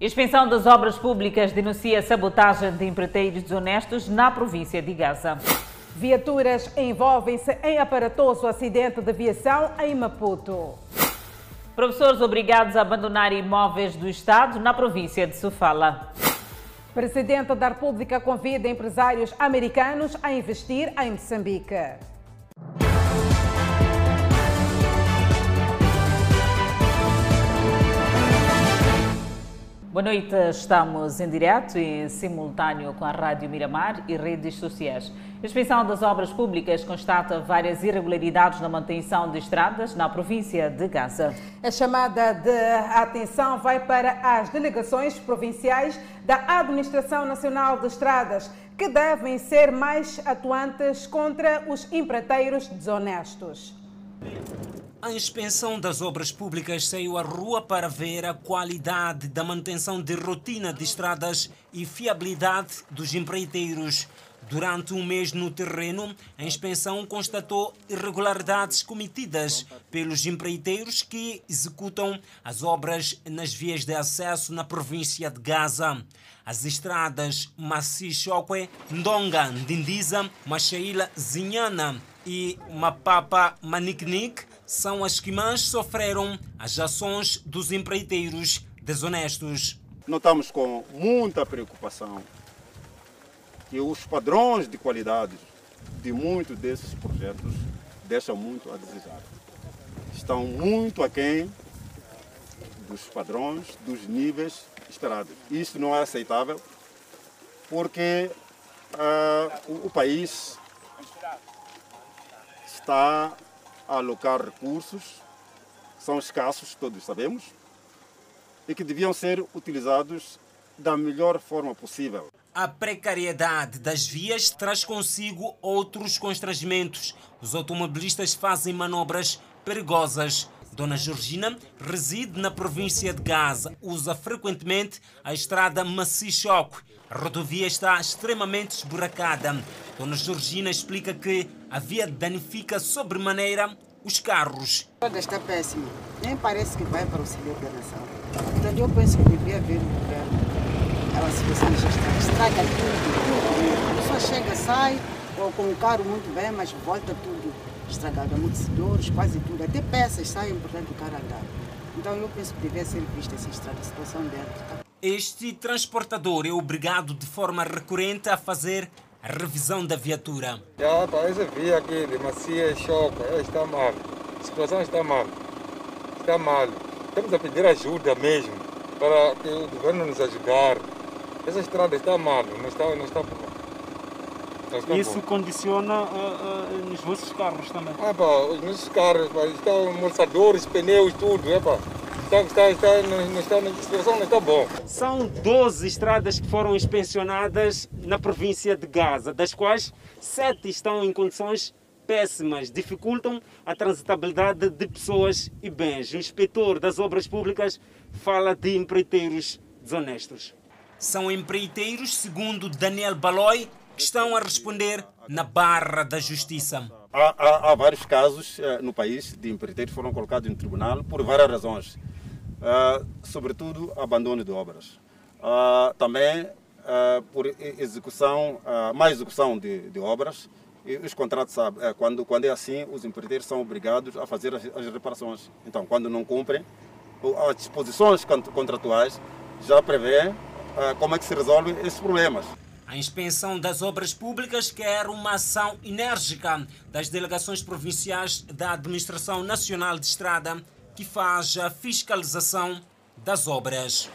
Inspeção das Obras Públicas denuncia sabotagem de empreiteiros desonestos na província de Gaza. Viaturas envolvem-se em aparatoso acidente de aviação em Maputo. Professores obrigados a abandonar imóveis do Estado na província de Sofala. Presidente da República convida empresários americanos a investir em Moçambique. Boa noite, estamos em direto e simultâneo com a Rádio Miramar e redes sociais. A Inspeção das Obras Públicas constata várias irregularidades na manutenção de estradas na província de Gaza. A chamada de atenção vai para as delegações provinciais da Administração Nacional de Estradas, que devem ser mais atuantes contra os empreiteiros desonestos. A inspeção das obras públicas saiu à rua para ver a qualidade da manutenção de rotina de estradas e fiabilidade dos empreiteiros. Durante um mês no terreno, a inspeção constatou irregularidades cometidas pelos empreiteiros que executam as obras nas vias de acesso na província de Gaza. As estradas Massi Chokwe, Ndonga, Ndindiza, Machaila, Zinhana e Mapapa Maniknik são as que mais sofreram as ações dos empreiteiros desonestos. Notamos com muita preocupação que os padrões de qualidade de muitos desses projetos deixam muito a desejar. Estão muito aquém dos padrões, dos níveis esperados. Isso não é aceitável porque uh, o, o país está alocar recursos, são escassos, todos sabemos, e que deviam ser utilizados da melhor forma possível. A precariedade das vias traz consigo outros constrangimentos. Os automobilistas fazem manobras perigosas. Dona Georgina reside na província de Gaza. Usa frequentemente a estrada Macichoque. A rodovia está extremamente esburacada. Dona Georgina explica que a via danifica sobremaneira os carros. A estrada está péssima. Nem parece que vai para o Conselho da Nação. Portanto, eu penso que devia haver um governo. Ela situação já está. Estraga tudo, tudo. A pessoa chega, sai, ou com o carro muito bem, mas volta tudo estragado. Amortecedores, quase tudo. Até peças saem, portanto, o carro andar. Então, eu penso que devia ser vista essa estrada, a situação dentro. Tá? Este transportador é obrigado de forma recorrente a fazer a revisão da viatura. Já, para essa via aqui de macia choca, está mal. A situação está mal. Está mal. Estamos a pedir ajuda mesmo para que o governo nos ajudar. Essa estrada está mal, não está, não está boa. Está Isso boa. condiciona uh, uh, nos vossos carros também? Ah, pá, os nossos carros, pá, estão amortecedores, pneus, tudo, é, pá. Está, está, está, não, está, a situação não está boa. São 12 estradas que foram inspecionadas na província de Gaza, das quais 7 estão em condições péssimas, dificultam a transitabilidade de pessoas e bens. O inspetor das obras públicas fala de empreiteiros desonestos. São empreiteiros, segundo Daniel Baloi, que estão a responder na barra da justiça. Há, há, há vários casos uh, no país de empreiteiros que foram colocados em tribunal por várias razões. Uh, sobretudo abandono de obras. Uh, também uh, por execução, má execução de, de, obras. E os contratos, sabe, quando, quando é assim, os empreiteiros são obrigados a fazer as, as reparações. Então, quando não cumprem, as disposições contratuais já prevêem como é que se resolvem esses problemas. A inspeção das obras públicas quer uma ação enérgica das delegações provinciais da Administração Nacional de Estrada que faz a fiscalização das obras.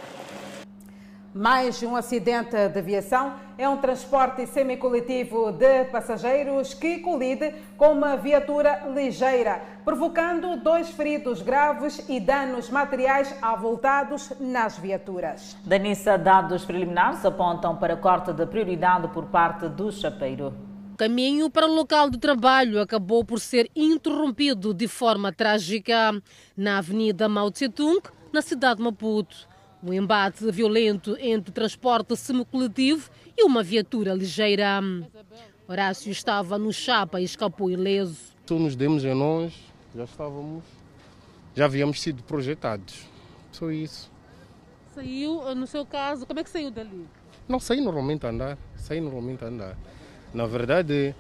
Mais um acidente de aviação é um transporte semicoletivo de passageiros que colide com uma viatura ligeira, provocando dois feridos graves e danos materiais avultados nas viaturas. Danissa, dados preliminares apontam para corte de prioridade por parte do chapeiro. O caminho para o local de trabalho acabou por ser interrompido de forma trágica na Avenida Mao Tse-tung, na cidade de Maputo. Um embate violento entre transporte semicoletivo e uma viatura ligeira. Horácio estava no chapa e escapou ileso. Só nos demos em nós, já estávamos, já havíamos sido projetados. Só isso. Saiu, no seu caso, como é que saiu dali? Não, saí normalmente a andar. Saí normalmente a andar. Na verdade,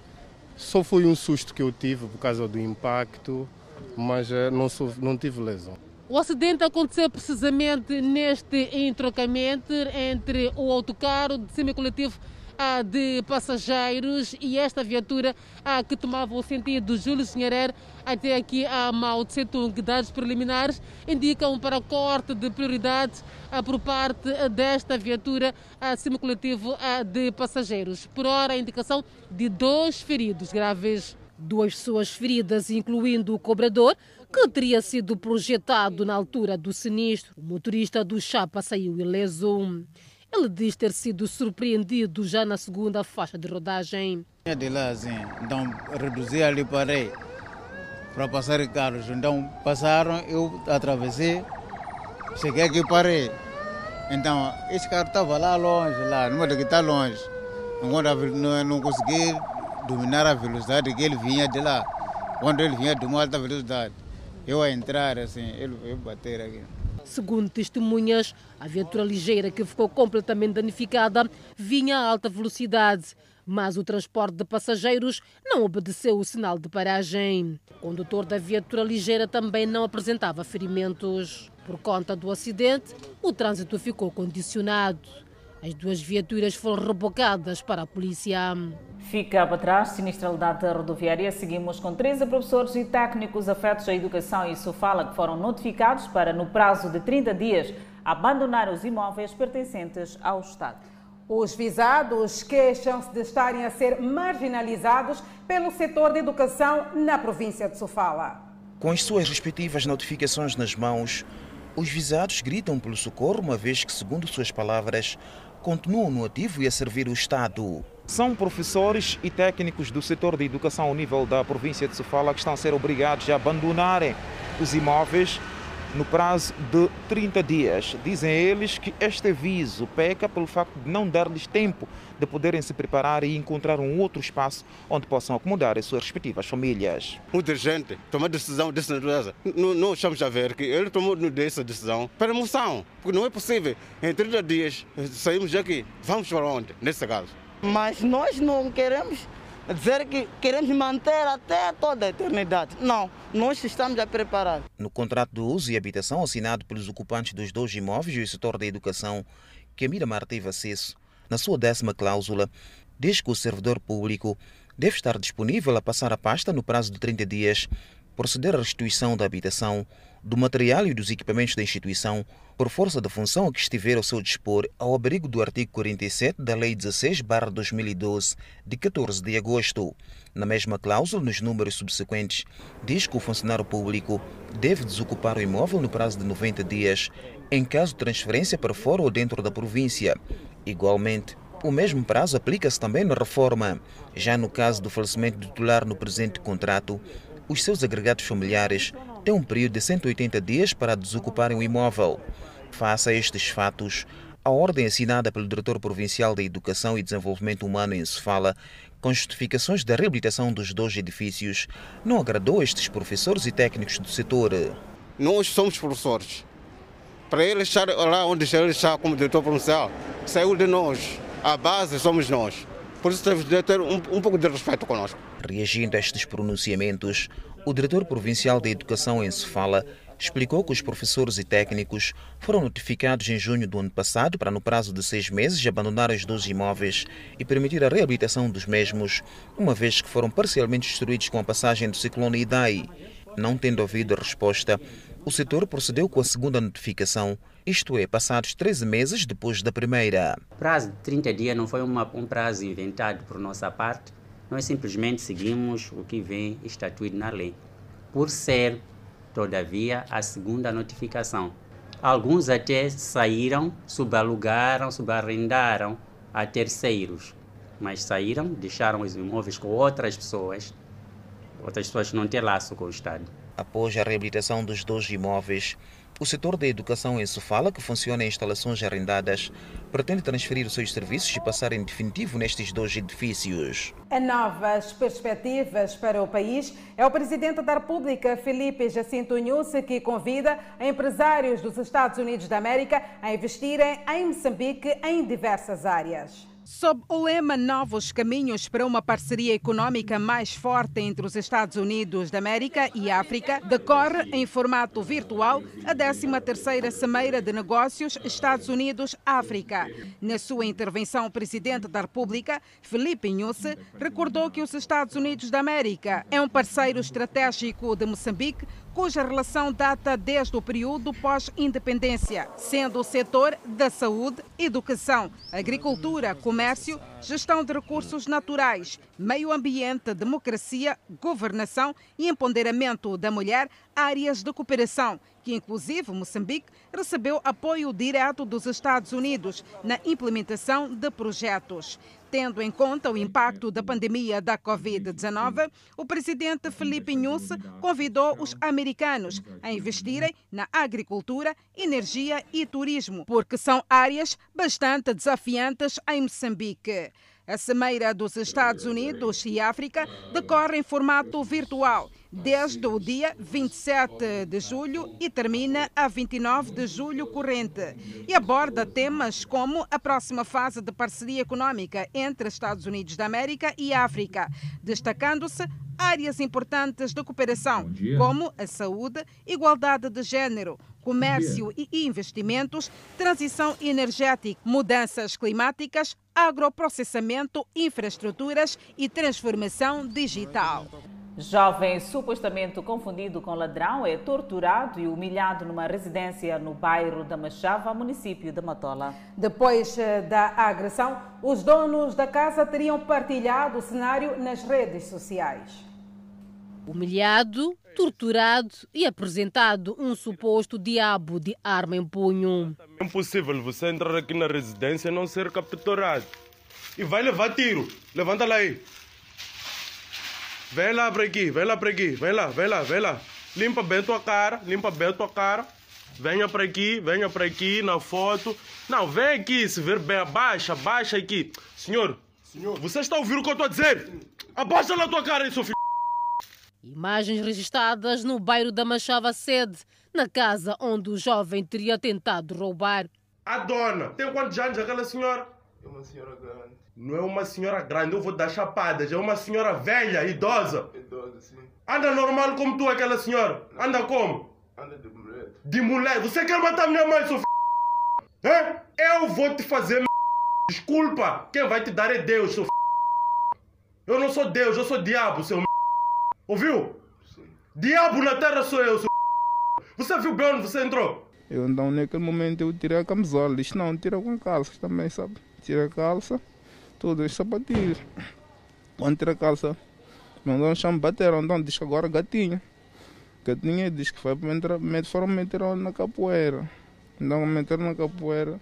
só foi um susto que eu tive por causa do impacto, mas eh, não, sou, não tive lesão. O acidente aconteceu precisamente neste entrocamento entre o autocarro de semicoletivo de passageiros e esta viatura que tomava o sentido Júlio Senharer até aqui a Mao Tse Tung. Dados preliminares indicam para corte de prioridades por parte desta viatura semicoletivo de passageiros. Por hora, a indicação de dois feridos graves. Duas pessoas feridas, incluindo o cobrador, que teria sido projetado na altura do sinistro. O motorista do Chapa saiu ileso. Ele diz ter sido surpreendido já na segunda faixa de rodagem. De lá, assim, então reduzi ali, parei para passar carros. Então passaram, eu atravessei, cheguei aqui parei. Então, esse carro estava lá longe, lá, numa daqui está longe. Agora não, não consegui dominar a velocidade que ele vinha de lá. Quando ele vinha de uma alta velocidade, eu a entrar, assim, ele veio bater aqui. Segundo testemunhas, a viatura ligeira que ficou completamente danificada vinha a alta velocidade, mas o transporte de passageiros não obedeceu o sinal de paragem. O condutor da viatura ligeira também não apresentava ferimentos. Por conta do acidente, o trânsito ficou condicionado. As duas viaturas foram rebocadas para a polícia. Fica para trás sinistralidade rodoviária. Seguimos com 13 professores e técnicos afetos à educação e Sofala que foram notificados para, no prazo de 30 dias, abandonar os imóveis pertencentes ao Estado. Os visados queixam-se de estarem a ser marginalizados pelo setor de educação na província de Sofala. Com as suas respectivas notificações nas mãos, os visados gritam pelo socorro, uma vez que, segundo suas palavras, continuam no ativo e a servir o Estado. São professores e técnicos do setor de educação ao nível da província de Sofala que estão a ser obrigados a abandonarem os imóveis no prazo de 30 dias. Dizem eles que este aviso peca pelo facto de não dar-lhes tempo de poderem se preparar e encontrar um outro espaço onde possam acomodar as suas respectivas famílias. O dirigente tomou decisão dessa natureza. Não, não estamos a ver que ele tomou essa decisão para moção, porque não é possível. Em 30 dias saímos daqui. Vamos para onde, nesse caso? Mas nós não queremos dizer que queremos manter até toda a eternidade. Não, nós estamos a preparar. No contrato de uso e habitação assinado pelos ocupantes dos dois imóveis o setor da educação, que a Miramar teve acesso, na sua décima cláusula, diz que o servidor público deve estar disponível a passar a pasta no prazo de 30 dias, proceder à restituição da habitação, do material e dos equipamentos da instituição, por força da função a que estiver ao seu dispor, ao abrigo do artigo 47 da Lei 16-2012, de 14 de agosto. Na mesma cláusula, nos números subsequentes, diz que o funcionário público deve desocupar o imóvel no prazo de 90 dias, em caso de transferência para fora ou dentro da província. Igualmente, o mesmo prazo aplica-se também na reforma. Já no caso do falecimento do titular no presente contrato, os seus agregados familiares têm um período de 180 dias para desocuparem o imóvel. Face a estes fatos, a ordem assinada pelo Diretor Provincial da Educação e Desenvolvimento Humano em Sofala, com justificações da reabilitação dos dois edifícios, não agradou estes professores e técnicos do setor. Nós somos professores. Para ele estar lá onde ele está como diretor provincial, saiu de nós. A base somos nós. Por isso temos de ter um, um pouco de respeito conosco. Reagindo a estes pronunciamentos, o diretor provincial da Educação em Sofala explicou que os professores e técnicos foram notificados em junho do ano passado para, no prazo de seis meses, abandonar os dois imóveis e permitir a reabilitação dos mesmos, uma vez que foram parcialmente destruídos com a passagem do ciclone Idai. Não tendo ouvido resposta, o setor procedeu com a segunda notificação, isto é, passados 13 meses depois da primeira. O prazo de 30 dias não foi uma, um prazo inventado por nossa parte, nós simplesmente seguimos o que vem estatuído na lei. Por ser, todavia, a segunda notificação. Alguns até saíram, subalugaram, subarrendaram a terceiros, mas saíram, deixaram os imóveis com outras pessoas, outras pessoas não têm laço com o Estado. Após a reabilitação dos dois imóveis, O setor da educação em Sofala, que funciona em instalações arrendadas, pretende transferir os seus serviços e passar em definitivo nestes dois edifícios. A novas perspectivas para o país é o presidente da República, Felipe Jacinto Nunes, que convida empresários dos Estados Unidos da América a investirem em Moçambique em diversas áreas. Sob o lema Novos Caminhos para uma parceria econômica mais forte entre os Estados Unidos da América e África, decorre em formato virtual a 13ª Cimeira de Negócios Estados Unidos-África. Na sua intervenção, o Presidente da República, Felipe Inhusse, recordou que os Estados Unidos da América é um parceiro estratégico de Moçambique cuja relação data desde o período pós-independência, sendo o setor da saúde, educação, agricultura, comércio, gestão de recursos naturais, meio ambiente, democracia, governação e empoderamento da mulher áreas de cooperação que inclusive Moçambique recebeu apoio direto dos Estados Unidos na implementação de projetos. Tendo em conta o impacto da pandemia da Covid-19, o presidente Felipe Nunes convidou os americanos a investirem na agricultura, energia e turismo, porque são áreas bastante desafiantes em Moçambique. A Cimeira dos Estados Unidos e África decorre em formato virtual desde o dia 27 de julho e termina a 29 de julho corrente e aborda temas como a próxima fase de parceria econômica entre Estados Unidos da América e África, destacando-se áreas importantes de cooperação, como a saúde, igualdade de género, comércio e investimentos, transição energética, mudanças climáticas, agroprocessamento, infraestruturas e transformação digital. Jovem supostamente confundido com ladrão é torturado e humilhado numa residência no bairro da Machava, município de Matola. Depois eh, da agressão, os donos da casa teriam partilhado o cenário nas redes sociais. Humilhado, torturado e apresentado um suposto diabo de arma em punho. É impossível você entrar aqui na residência e não ser capturado. E vai levar tiro. Levanta lá aí. Vem lá para aqui, vem lá para aqui, vem lá, vem lá, vem lá. Limpa bem tua cara, limpa bem tua cara. Venha para aqui, venha para aqui na foto. Não, vem aqui, se ver bem, abaixa, abaixa aqui. Senhor, Senhor, você está a ouvir o que eu estou a dizer? Abaixa na tua cara aí, seu filho. Imagens registradas no bairro da Machava Sede, na casa onde o jovem teria tentado roubar. A dona, tem quantos anos aquela senhora? É uma senhora grande. Não é uma senhora grande, eu vou dar chapadas. É uma senhora velha, idosa. Idosa, sim. Anda normal como tu, aquela senhora. Anda como? Anda de mulher. De mulher? Você quer matar minha mãe, seu f... Hã? Eu vou te fazer m... Desculpa. Quem vai te dar é Deus, seu f... Eu não sou Deus, eu sou diabo, seu m... Ouviu? Sim. Diabo na terra sou eu, seu f... Você viu bem onde você entrou? Eu então naquele momento eu tirei a camisola. Isto não, tira com calças também, sabe? Tira a calça tudo, as sapatilhas. Quando tira a calça, mandou chão bateram, então diz agora gatinho. Gatinho diz que foi para meter, foram meter na capoeira. Então meteram na capoeira.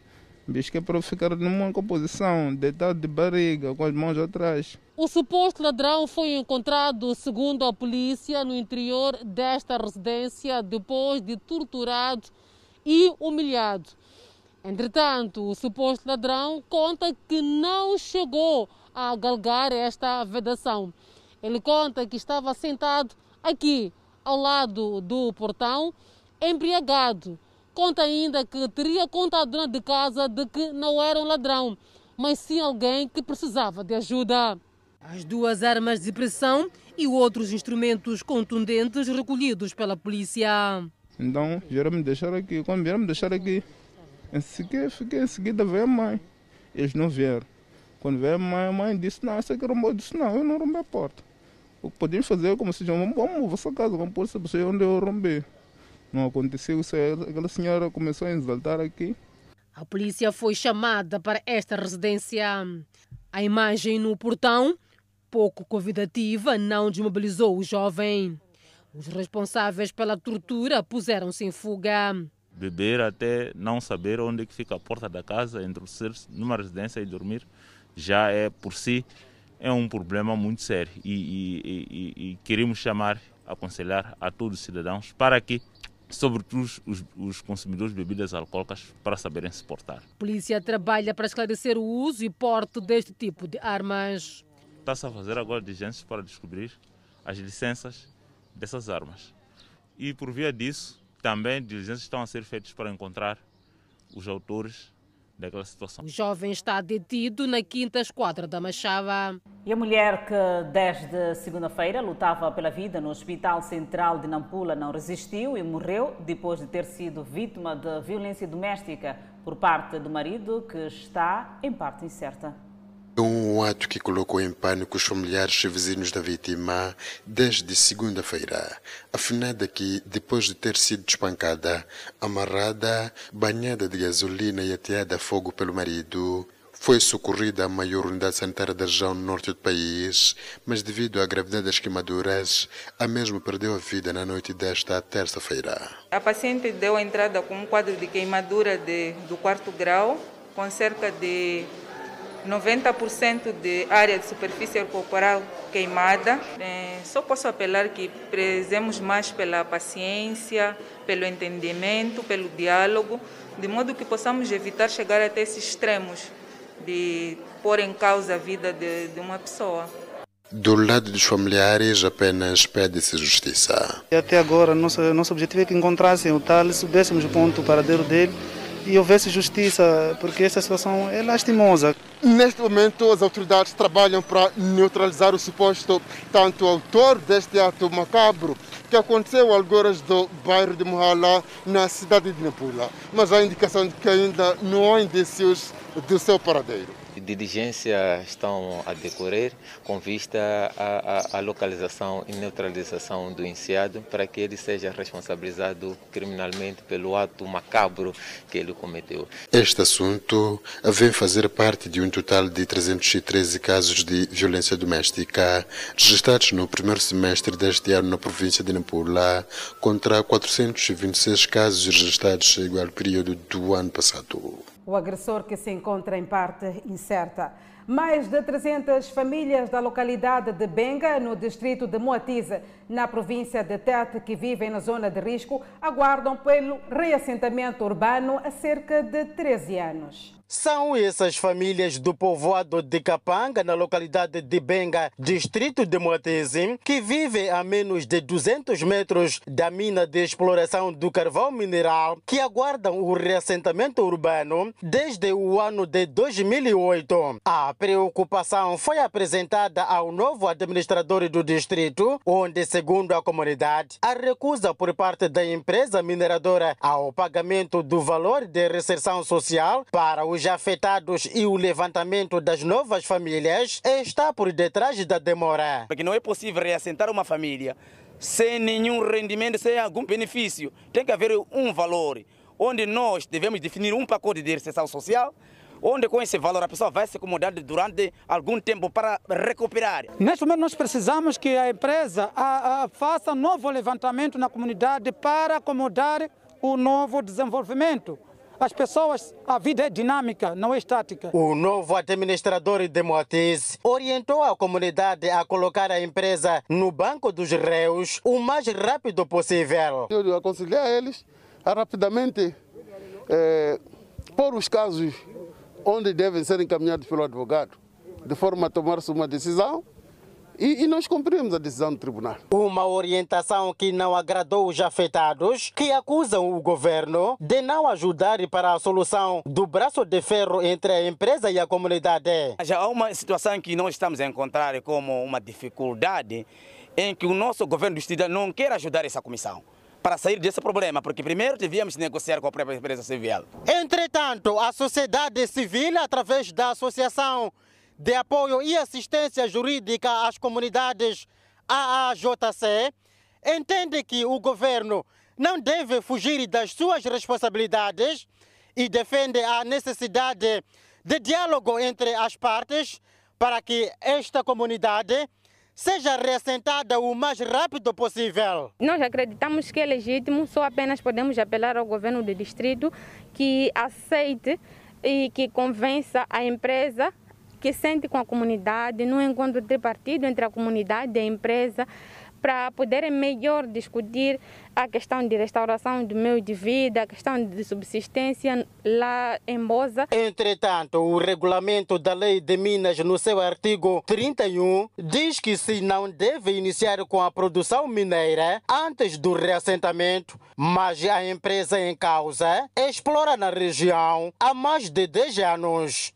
Que é para ficar numa composição, deitado de barriga, com as mãos atrás. O suposto ladrão foi encontrado, segundo a polícia, no interior desta residência depois de torturado e humilhado. Entretanto, o suposto ladrão conta que não chegou a galgar esta vedação. Ele conta que estava sentado aqui, ao lado do portão, embriagado. Conta ainda que teria contado dona de casa de que não era um ladrão, mas sim alguém que precisava de ajuda. As duas armas de pressão e outros instrumentos contundentes recolhidos pela polícia. Então, vieram me deixar aqui. Quando vieram me deixar aqui, em seguida, fiquei, em seguida veio a mãe. Eles não vieram. Quando veio a mãe, a mãe disse, não, você que rombou. Eu disse, não, eu não rombei a porta. O que podíamos fazer é como se vamos, vamos, vossa casa, vamos pôr você onde eu rombei. Não aconteceu isso, aquela senhora começou a exaltar aqui. A polícia foi chamada para esta residência. A imagem no portão, pouco convidativa, não desmobilizou o jovem. Os responsáveis pela tortura puseram-se em fuga beber até não saber onde é que fica a porta da casa, introduzir numa residência e dormir, já é por si é um problema muito sério e, e, e, e queremos chamar, aconselhar a todos os cidadãos para que sobretudo os, os consumidores de bebidas alcoólicas, para saberem se portar. A polícia trabalha para esclarecer o uso e porte deste tipo de armas. Está-se a fazer agora diligências para descobrir as licenças dessas armas. E por via disso, também diligências estão a ser feitas para encontrar os autores daquela situação. O jovem está detido na quinta esquadra da Machava. E a mulher que desde segunda-feira lutava pela vida no Hospital Central de Nampula não resistiu e morreu depois de ter sido vítima de violência doméstica por parte do marido, que está em parte incerta. Um ato que colocou em pânico os familiares e vizinhos da vítima desde segunda-feira. A finada que, depois de ter sido espancada, amarrada, banhada de gasolina e ateada a fogo pelo marido, foi socorrida à maior unidade sanitária da região norte do país, mas devido à gravidade das queimaduras, a mesma perdeu a vida na noite desta terça-feira. A paciente deu entrada com um quadro de queimadura de, do quarto grau, com cerca de 90% de área de superfície corporal queimada. É, só posso apelar que prezemos mais pela paciência, pelo entendimento, pelo diálogo, de modo que possamos evitar chegar até esses extremos de pôr em causa a vida de, de uma pessoa. Do lado dos familiares, apenas pede-se justiça. E até agora, nosso, nosso objetivo é que encontrassem o tal, soubéssemos o ponto paradeiro dele e houvesse justiça, porque essa situação é lastimosa. Neste momento, as autoridades trabalham para neutralizar o suposto tanto autor deste ato macabro que aconteceu algumas do bairro de Mohala, na cidade de Nampula. Mas há indicação de que ainda não há indícios do seu paradeiro diligências estão a decorrer com vista à, à, localização e neutralização do iniciado para que ele seja responsabilizado criminalmente pelo ato macabro que ele cometeu. Este assunto vem fazer parte de um total de 313 casos de violência doméstica registrados no primeiro semestre deste ano na província de Nampula, contra 426 casos registrados no igual período do ano passado o agressor que se encontra em parte incerta. Mais de 300 famílias da localidade de Benga, no distrito de Moatize, na província de Tete, que vivem na zona de risco, aguardam pelo reassentamento urbano há cerca de 13 anos. São essas famílias do povoado de Capanga, na localidade de Benga, distrito de Moatese, que vivem a menos de 200 metros da mina de exploração do carvão mineral, que aguardam o reassentamento urbano desde o ano de 2008. A preocupação foi apresentada ao novo administrador do distrito, onde, segundo a comunidade, a recusa por parte da empresa mineradora ao pagamento do valor de reinserção social para os afetados e o levantamento das novas famílias está por detrás da demora. Porque não é possível reassentar uma família sem nenhum rendimento, sem algum benefício. Tem que haver um valor, onde nós devemos definir um pacote de reinserção social, onde com esse valor a pessoa vai se acomodar durante algum tempo para recuperar. Neste momento nós precisamos que a empresa a, a, faça um novo levantamento na comunidade para acomodar o novo desenvolvimento. As pessoas, a vida é dinâmica, não é estática. O novo administrador de Moatiz orientou a comunidade a colocar a empresa no banco dos réus o mais rápido possível. Eu aconselhei a eles a rapidamente é, pôr os casos onde devem ser encaminhados pelo advogado, de forma a tomar-se uma decisão e, e, nós cumprimos a decisão do tribunal. Uma orientação que não agradou os afetados, que acusam o governo de não ajudar para a solução do braço de ferro entre a empresa e a comunidade. Já há uma situação que nós estamos a encontrar como uma dificuldade em que o nosso governo do Estado não quer ajudar essa comissão para sair desse problema, porque primeiro devíamos negociar com a própria empresa civil. Entretanto, a sociedade civil, através da Associação de apoio e assistência jurídica às comunidades AAJC, entende que o governo não deve fugir das suas responsabilidades e defende a necessidade de diálogo entre as partes para que esta comunidade seja reassentada o mais rápido possível. Nós acreditamos que é legítimo, só apenas podemos apelar ao governo do distrito que aceite e que convença a empresa que sente com a comunidade, no encontro tripartido entre a comunidade e a empresa, para poderem melhor discutir a questão de restauração do meio de vida, a questão de subsistência lá em Bosa. Entretanto, o regulamento da Lei de Minas, no seu artigo 31, diz que se não deve iniciar com a produção mineira antes do reassentamento, mas a empresa em causa explora na região há mais de 10 anos.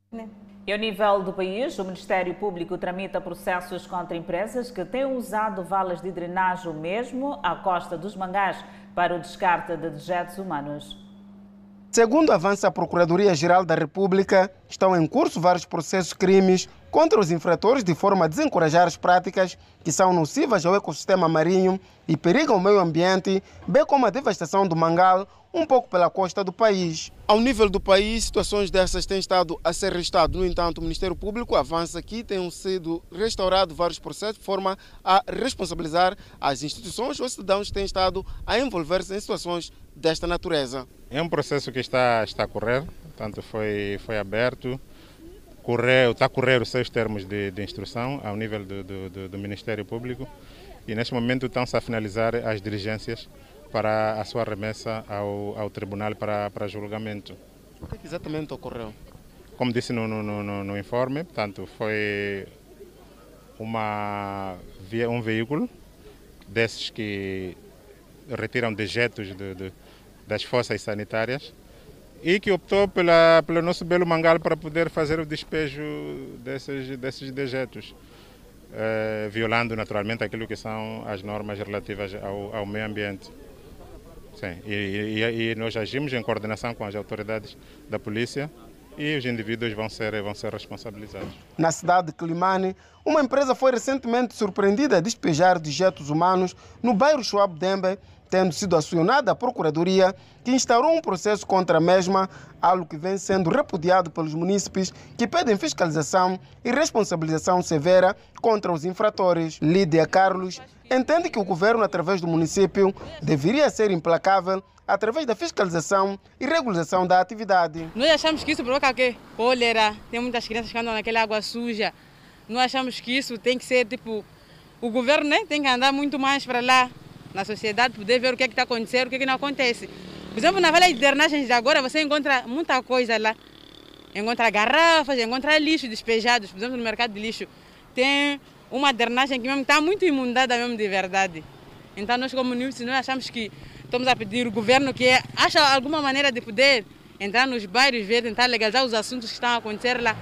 E ao nível do país, o Ministério Público tramita processos contra empresas que têm usado valas de drenagem mesmo à costa dos mangás para o descarte de dejetos humanos. Segundo avança a Procuradoria-Geral da República, estão em curso vários processos crimes contra os infratores de forma a desencorajar as práticas que são nocivas ao ecossistema marinho e perigam o meio ambiente, bem como a devastação do mangal um pouco pela costa do país. Ao nível do país, situações dessas têm estado a ser registradas. No entanto, o Ministério Público avança que tenham sido restaurados vários processos de forma a responsabilizar as instituições ou cidadãos que têm estado a envolver-se em situações desta natureza. É um processo que está, está a correr, portanto foi, foi aberto, correu, está a correr os seus termos de, de instrução ao nível do, do, do Ministério Público e neste momento estão-se a finalizar as diligências para a sua remessa ao, ao tribunal para, para julgamento. O que, é que exatamente ocorreu? Como disse no, no, no, no informe, portanto, foi uma, um veículo desses que retiram dejetos de, de, das fossas sanitárias e que optou pela, pelo nosso belo mangal para poder fazer o despejo desses, desses dejetos, eh, violando naturalmente aquilo que são as normas relativas ao, ao meio ambiente. Sim, e, e, e, nós agimos em coordenação com as autoridades da polícia e os indivíduos vão ser, vão ser responsabilizados. Na cidade de Climane, uma empresa foi recentemente surpreendida a despejar dejetos humanos no bairro Schwab Dembe, tendo sido acionada a Procuradoria, que instaurou um processo contra a mesma, algo que vem sendo repudiado pelos munícipes que pedem fiscalização e responsabilização severa contra os infratores. Lídia Carlos entende que o governo, através do município, deveria ser implacável através da fiscalização e regularização da atividade. Nós achamos que isso provoca o quê? Cólera, tem muitas crianças que andam naquela água suja. Nós achamos que isso tem que ser tipo. O governo né, tem que andar muito mais para lá, na sociedade, poder ver o que é está acontecendo, o que, é que não acontece. Por exemplo, na Vale de Dernagens de agora, você encontra muita coisa lá. Encontra garrafas, encontra lixo despejados, por exemplo, no mercado de lixo. Tem uma drenagem que mesmo está muito imundada mesmo de verdade. Então nós como munícipes nós achamos que estamos a pedir ao governo que acha alguma maneira de poder entrar nos bairros, ver, tentar legalizar os assuntos que estão a acontecer lá.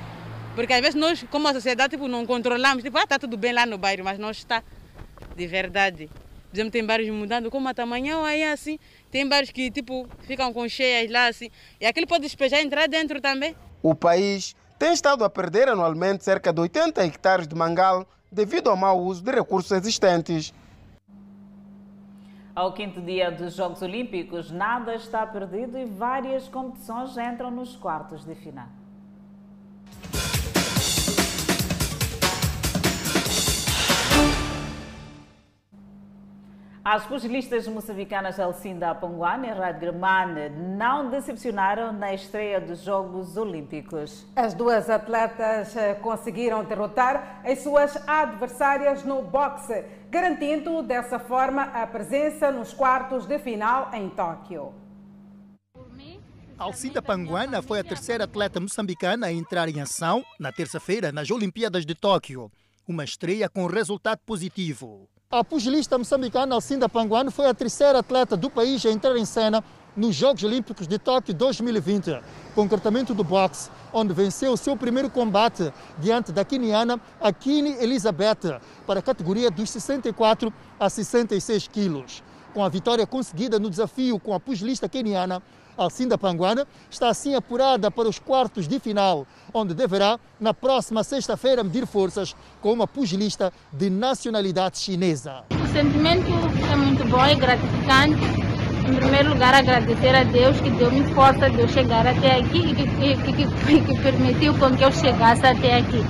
Porque às vezes nós, como a sociedade, tipo, não controlamos, tipo, ah, está tudo bem lá no bairro, mas não está de verdade. Por exemplo, tem bairros mudando, como a Tamanhão, aí assim, tem bairros que tipo, ficam com cheias lá assim, e aquilo pode despejar e entrar dentro também. O país tem estado a perder anualmente cerca de 80 hectares de mangal devido ao mau uso de recursos existentes. Ao quinto dia dos Jogos Olímpicos, nada está perdido e várias competições entram nos quartos de final. As pugilistas moçambicanas Alcinda Panguane e Radgramane não decepcionaram na estreia dos Jogos Olímpicos. As duas atletas eh, conseguiram derrotar as suas adversárias no boxe, garantindo dessa forma a presença nos quartos de final em Tóquio. Alcinda Panguana foi a terceira atleta moçambicana a entrar em ação na terça-feira nas Olimpíadas de Tóquio. Uma estreia com resultado positivo. A pugilista moçambicana Alcinda Panguano foi a terceira atleta do país a entrar em cena nos Jogos Olímpicos de Tóquio 2020, concretamente do boxe, onde venceu o seu primeiro combate diante da queniana Akini Elizabeth para a categoria dos 64 a 66 quilos. Com a vitória conseguida no desafio com a pugilista queniana, Alcinda Panguana está assim apurada para os quartos de final, onde deverá, na próxima sexta-feira, medir forças com uma pugilista de nacionalidade chinesa. O sentimento é muito bom e gratificante. Em primeiro lugar, agradecer a Deus que deu-me força de eu chegar até aqui e que, que, que, que permitiu com que eu chegasse até aqui.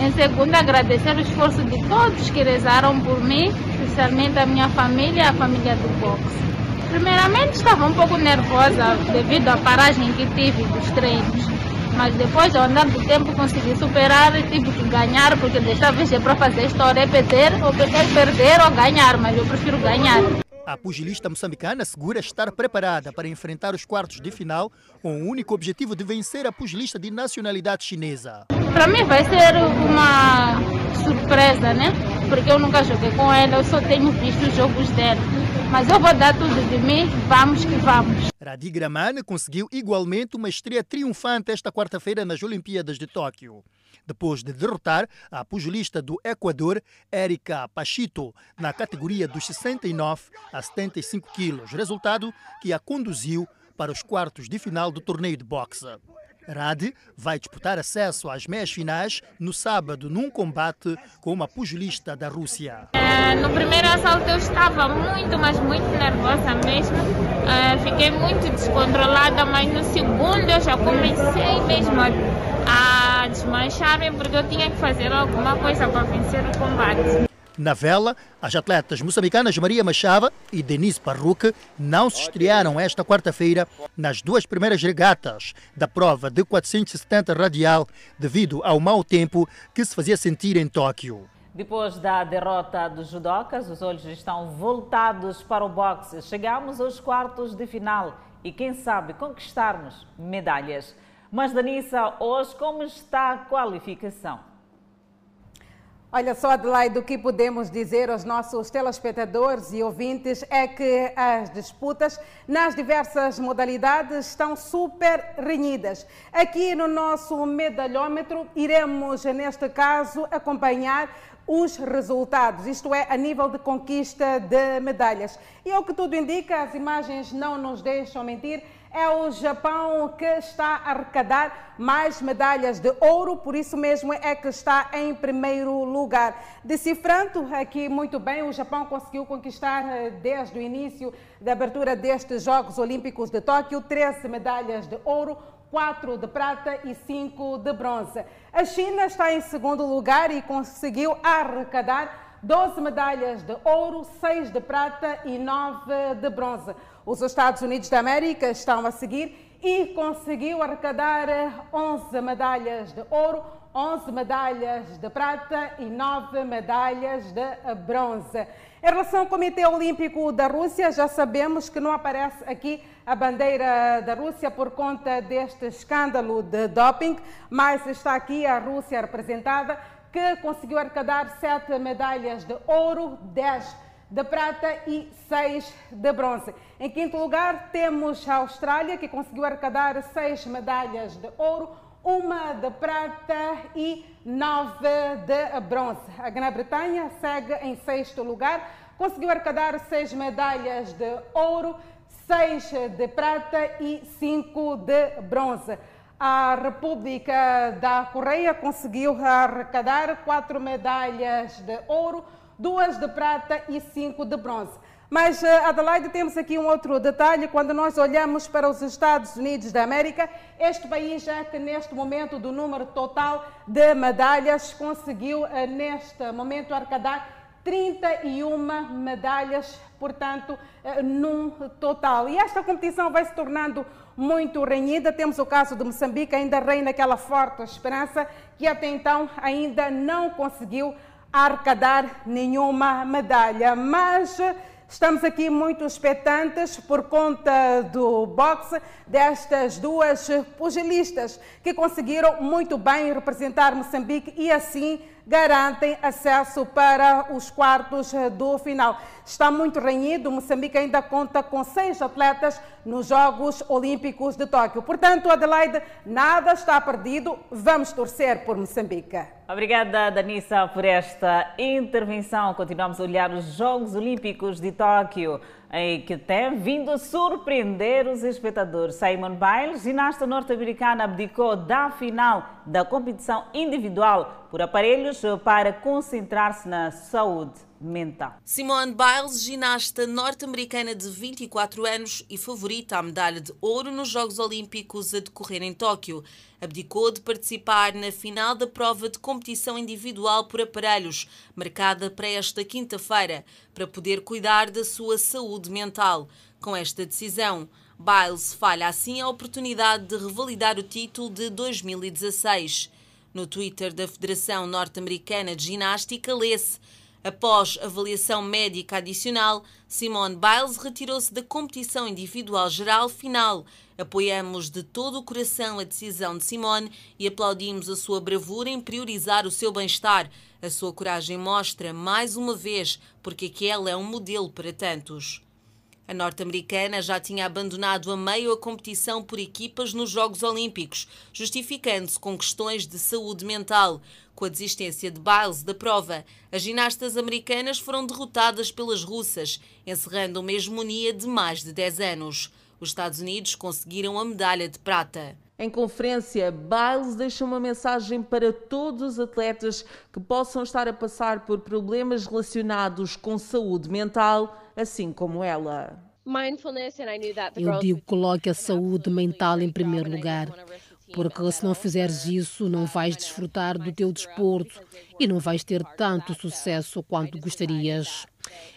Em segundo, agradecer o esforço de todos que rezaram por mim, especialmente a minha família e a família do boxe. Primeiramente estava um pouco nervosa devido à paragem que tive dos treinos, Mas depois, ao andar do tempo, consegui superar e tive que ganhar, porque desta vez é para fazer história, é perder, ou perder, perder ou ganhar, mas eu prefiro ganhar. A pugilista moçambicana assegura estar preparada para enfrentar os quartos de final com o único objetivo de vencer a pugilista de nacionalidade chinesa. Para mim vai ser uma surpresa, né? Porque eu nunca joguei com ela, eu só tenho visto os jogos dela. Mas eu vou dar tudo de mim, vamos que vamos. Radi Gramane conseguiu igualmente uma estreia triunfante esta quarta-feira nas Olimpíadas de Tóquio depois de derrotar a pugilista do Equador, Erika Pachito, na categoria dos 69 a 75 quilos, resultado que a conduziu para os quartos de final do torneio de boxe. Rad vai disputar acesso às meias finais no sábado num combate com uma pugilista da Rússia. É, no primeiro assalto eu estava muito, mas muito nervosa mesmo. É, fiquei muito descontrolada, mas no segundo eu já comecei mesmo a desmanchar-me porque eu tinha que fazer alguma coisa para vencer o combate. Na vela, as atletas moçambicanas Maria Machava e Denise Parruque não se estrearam esta quarta-feira nas duas primeiras regatas da prova de 470 radial devido ao mau tempo que se fazia sentir em Tóquio. Depois da derrota dos judocas, os olhos estão voltados para o boxe. Chegamos aos quartos de final e quem sabe conquistarmos medalhas. Mas, Danissa, hoje como está a qualificação? Olha só, Adelaide, o que podemos dizer aos nossos telespectadores e ouvintes é que as disputas nas diversas modalidades estão super renhidas. Aqui no nosso medalhómetro, iremos, neste caso, acompanhar os resultados, isto é, a nível de conquista de medalhas. E ao que tudo indica, as imagens não nos deixam mentir, é o Japão que está a arrecadar mais medalhas de ouro, por isso mesmo é que está em primeiro lugar. Decifrando aqui muito bem, o Japão conseguiu conquistar eh, desde o início da abertura destes Jogos Olímpicos de Tóquio 13 medalhas de ouro, 4 de prata e 5 de bronze. A China está em segundo lugar e conseguiu arrecadar 12 medalhas de ouro, 6 de prata e 9 de bronze. Os Estados Unidos da América estão a seguir e conseguiu arrecadar 11 medalhas de ouro, 11 medalhas de prata e 9 medalhas de bronze. Em relação ao Comitê Olímpico da Rússia, já sabemos que não aparece aqui a bandeira da Rússia por conta deste escândalo de doping, mas está aqui a Rússia representada, que conseguiu arrecadar 7 medalhas de ouro, 10 de prata e 6 de bronze. Em quinto lugar, temos a Austrália, que conseguiu arrecadar 6 medalhas de ouro, uma de prata e 9 de bronze. A Grã-Bretanha segue em sexto lugar, conseguiu arrecadar 6 medalhas de ouro, 6 de prata e 5 de bronze. A República da Coreia conseguiu arrecadar 4 medalhas de ouro, duas de prata e cinco de bronze. Mas, eh, Adelaide, temos aqui um outro detalhe. Quando nós olhamos para os Estados Unidos da América, este país é que, neste momento, do número total de medalhas, conseguiu, eh, neste momento, arrecadar 31 medalhas, portanto, eh, num total. E esta competição vai se tornando muito renhida. Temos o caso de Moçambique, ainda reina aquela forte esperança que até então ainda não conseguiu arrecadar nenhuma medalha, mas estamos aqui muito expectantes por conta do boxe destas duas pugilistas que conseguiram muito bem representar Moçambique e assim garantem acesso para os quartos do final. Está muito renhido, Moçambique ainda conta com seis atletas nos Jogos Olímpicos de Tóquio. Portanto, Adelaide, nada está perdido, vamos torcer por Moçambique. Obrigada, Danissa, por esta intervenção. Continuamos a olhar os Jogos Olímpicos de Tóquio em que tem vindo a surpreender os espectadores. Simon Biles, ginasta norte-americana, abdicou da final da competição individual por aparelhos para concentrar-se na saúde mental. Simone Biles, ginasta norte-americana de 24 anos e favorita à medalha de ouro nos Jogos Olímpicos a decorrer em Tóquio, abdicou de participar na final da prova de competição individual por aparelhos, marcada para esta quinta-feira, para poder cuidar da sua saúde mental. Com esta decisão, Biles falha assim a oportunidade de revalidar o título de 2016. No Twitter da Federação Norte-Americana de Ginástica, lê-se Após avaliação médica adicional, Simone Biles retirou-se da competição individual geral final. Apoiamos de todo o coração a decisão de Simone e aplaudimos a sua bravura em priorizar o seu bem-estar. A sua coragem mostra, mais uma vez, porque aquela é um modelo para tantos. A norte-americana já tinha abandonado a meio a competição por equipas nos Jogos Olímpicos, justificando-se com questões de saúde mental. Com a desistência de Biles da prova, as ginastas americanas foram derrotadas pelas russas, encerrando uma hegemonia de mais de 10 anos. Os Estados Unidos conseguiram a medalha de prata. Em conferência, Biles deixa uma mensagem para todos os atletas que possam estar a passar por problemas relacionados com saúde mental, assim como ela. Eu digo, coloque a saúde mental em primeiro lugar, porque se não fizeres isso, não vais desfrutar do teu desporto e não vais ter tanto sucesso quanto gostarias.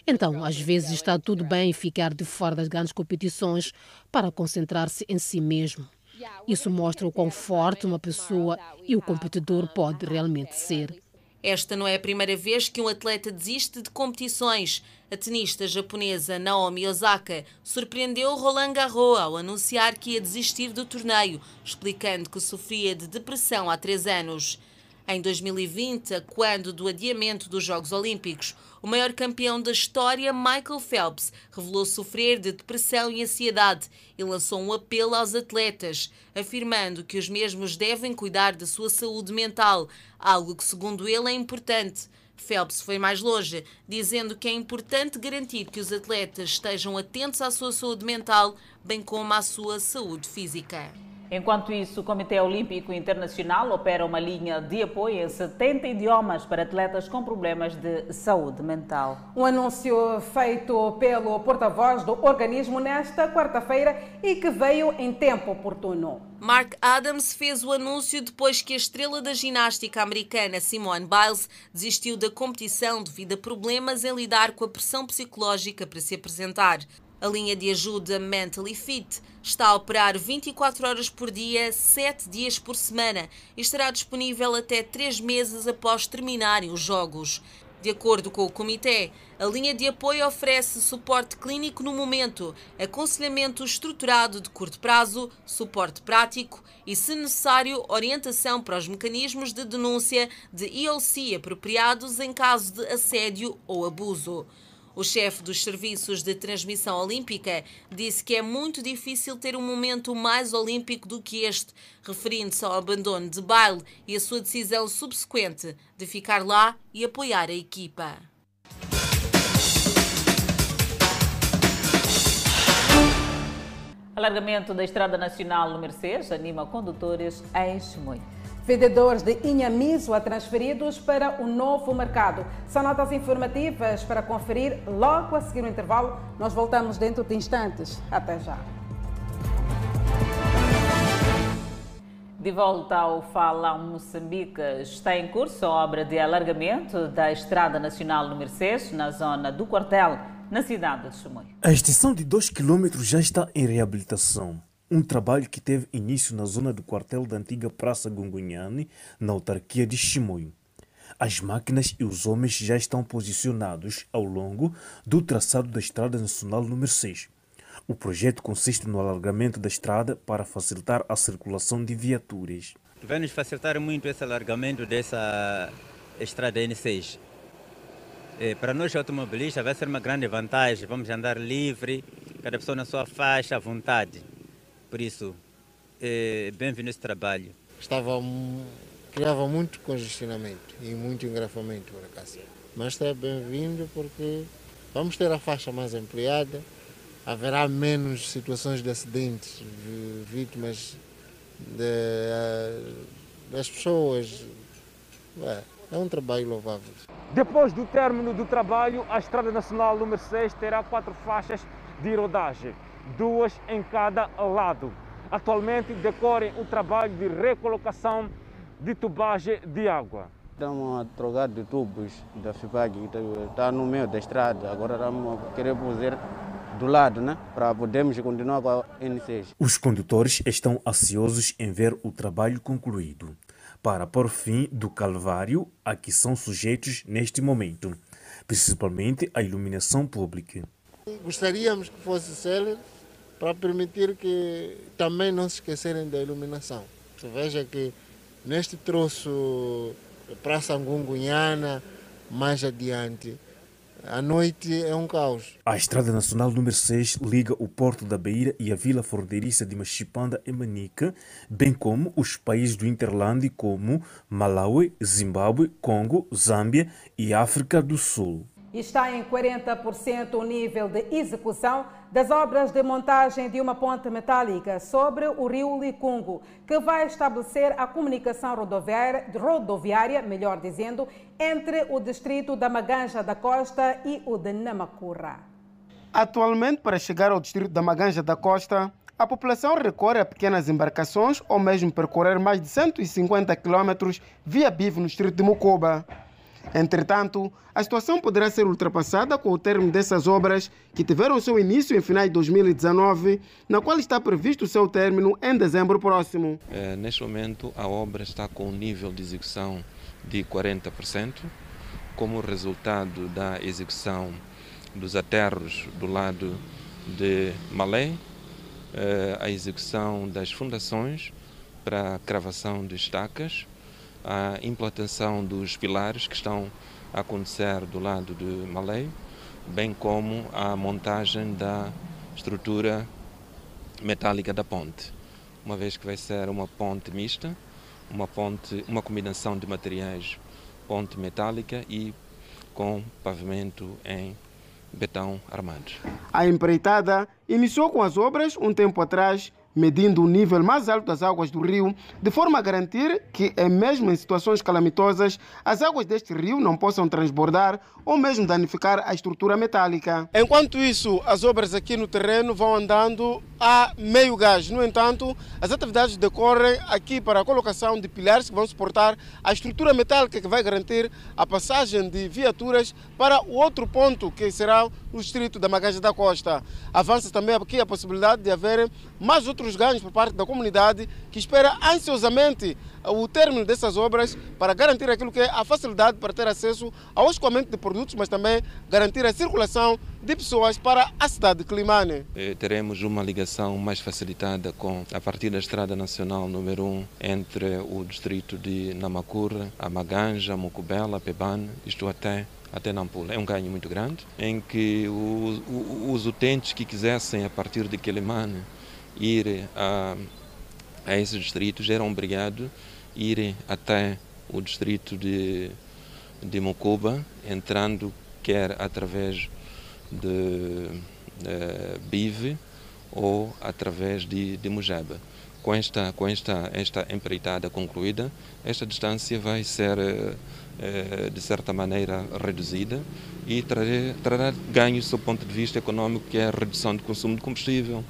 Então, às vezes está tudo bem ficar de fora das grandes competições para concentrar-se em si mesmo. Isso mostra o quão forte uma pessoa e o competidor pode realmente ser. Esta não é a primeira vez que um atleta desiste de competições. A tenista japonesa Naomi Osaka surpreendeu Roland Garros ao anunciar que ia desistir do torneio, explicando que sofria de depressão há três anos. Em 2020, quando do adiamento dos Jogos Olímpicos, o maior campeão da história, Michael Phelps, revelou sofrer de depressão e ansiedade e lançou um apelo aos atletas, afirmando que os mesmos devem cuidar da sua saúde mental, algo que, segundo ele, é importante. Phelps foi mais longe, dizendo que é importante garantir que os atletas estejam atentos à sua saúde mental, bem como à sua saúde física. Enquanto isso, o Comitê Olímpico Internacional opera uma linha de apoio em 70 idiomas para atletas com problemas de saúde mental. Um anúncio feito pelo porta-voz do organismo nesta quarta-feira e que veio em tempo oportuno. Mark Adams fez o anúncio depois que a estrela da ginástica americana Simone Biles desistiu da competição devido a problemas em lidar com a pressão psicológica para se apresentar. A linha de ajuda Mentally Fit está a operar 24 horas por dia, 7 dias por semana e estará disponível até 3 meses após terminarem os jogos. De acordo com o comitê, a linha de apoio oferece suporte clínico no momento, aconselhamento estruturado de curto prazo, suporte prático e, se necessário, orientação para os mecanismos de denúncia de EOC apropriados em caso de assédio ou abuso. O chefe dos serviços de transmissão olímpica disse que é muito difícil ter um momento mais olímpico do que este, referindo-se ao abandono de Bale e a sua decisão subsequente de ficar lá e apoiar a equipa. Alargamento da Estrada Nacional número 6 anima condutores em Chimoio. Vendedores de Inhamiso a transferidos para o novo mercado. São notas informativas para conferir logo a seguir o intervalo. Nós voltamos dentro de instantes. Até já. De volta ao Fala Moçambique, está em curso a obra de alargamento da Estrada Nacional número 6, na zona do quartel, na cidade de Chimoio. A extensão de 2 km já está em reabilitação. Um trabalho que teve início na zona do quartel da antiga Praça Gungunhane, na autarquia de Chimoio. As máquinas e os homens já estão posicionados ao longo do traçado da Estrada Nacional número 6. O projeto consiste no alargamento da estrada para facilitar a circulação de viaturas. Vai nos facilitar muito esse alargamento dessa estrada N6. É, para nós automobilistas vai ser uma grande vantagem. Vamos andar livre, cada pessoa na sua faixa, à vontade. Por isso, é bem-vindo esse trabalho. Estava, criava muito congestionamento e muito engrafamento por acaso. Mas está bem-vindo porque vamos ter a faixa mais ampliada, haverá menos situações de acidentes, vítimas de, das pessoas. É, é um trabalho louvável. Depois do término do trabalho, a Estrada Nacional número 6 terá quatro faixas de rodagem duas em cada lado. Atualmente decorre o trabalho de recolocação de tubagem de água. Estamos a trocar de tubos da FIPAG, que está no meio da estrada. Agora estamos a querer fazer do lado, né? Para podermos continuar com a N6. Os condutores estão ansiosos em ver o trabalho concluído, para pôr fim do calvário a que são sujeitos neste momento, principalmente a iluminação pública. Gostaríamos que fosse célere para permitir que também não se esquecerem da iluminação. Você veja que neste troço Praça Angungunhana, mais adiante, à noite é um caos. A Estrada Nacional número 6 liga o Porto da Beira e a Vila Fronteiriça de Machipanda e Manica, bem como os países do Interland como Malawi, Zimbábue, Congo, Zâmbia e África do Sul está em 40% o nível de execução das obras de montagem de uma ponte metálica sobre o rio Licungo, que vai estabelecer a comunicação rodoviária, rodoviária, melhor dizendo, entre o distrito da Maganja da Costa e o de Namacurra. Atualmente, para chegar ao distrito da Maganja da Costa, a população recorre a pequenas embarcações ou mesmo percorrer mais de 150 km via bivo no distrito de Mocoba. Entretanto, a situação poderá ser ultrapassada com o término dessas obras, que tiveram seu início em finais de 2019, na qual está previsto o seu término em dezembro próximo. É, neste momento, a obra está com um nível de execução de 40%, como resultado da execução dos aterros do lado de Malé, é, a execução das fundações para a cravação de estacas, a implantação dos pilares que estão a acontecer do lado de Malay, bem como a montagem da estrutura metálica da ponte, uma vez que vai ser uma ponte mista, uma ponte, uma combinação de materiais, ponte metálica e com pavimento em betão armado. A empreitada iniciou com as obras um tempo atrás medindo o nível mais alto das águas do rio, de forma a garantir que, é mesmo em situações calamitosas, as águas deste rio não possam transbordar ou mesmo danificar a estrutura metálica. Enquanto isso, as obras aqui no terreno vão andando a meio gás. No entanto, as atividades decorrem aqui para a colocação de pilares que vão suportar a estrutura metálica que vai garantir a passagem de viaturas para o outro ponto, que será o distrito da Magaja da Costa. Avança também aqui a possibilidade de haver mais outros ganhos por parte da comunidade que espera ansiosamente o término dessas obras para garantir aquilo que é a facilidade para ter acesso ao escoamento de produtos, mas também garantir a circulação de pessoas para a cidade de Climane. Eh, teremos uma ligação mais facilitada com a partir da Estrada Nacional número 1 entre o distrito de Namacurra, a Maganja, Mocubela, Pebane, isto até até Nampula. É um ganho muito grande, em que os, os utentes que quisessem, a partir de Quelimane, ir a, a esses distritos, eram obrigados a ir até o distrito de, de Mocoba, entrando quer através de, de Bive ou através de, de Mujaba. Com esta, com esta, esta empreitada concluída, esta distância vai ser eh, de certa maneira reduzida e trará, trará ganhos do ponto de vista econômico, que é a redução do consumo de combustível,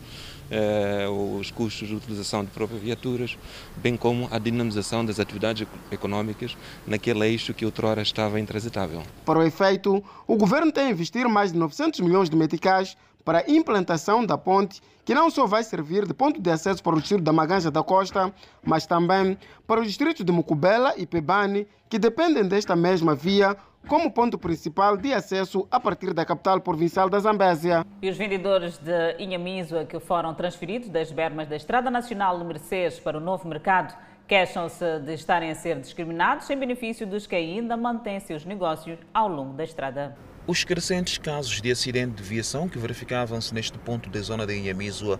os custos de utilização de próprias viaturas, bem como a dinamização das atividades econômicas naquele eixo que outrora estava intransitável. Para o efeito, o governo tem a investir mais de 900 milhões de meticais para a implantação da ponte, que não só vai servir de ponto de acesso para o distrito da Maganja da Costa, mas também para os distritos de Mucubela e Pebane, que dependem desta mesma via como ponto principal de acesso a partir da capital provincial da Zambésia. E os vendedores de Inhamizua que foram transferidos das bermas da Estrada Nacional número 6 para o novo mercado queixam-se de estarem a ser discriminados em benefício dos que ainda mantêm seus negócios ao longo da estrada. Os crescentes casos de acidente de viação que verificavam-se neste ponto da zona de Inhamizua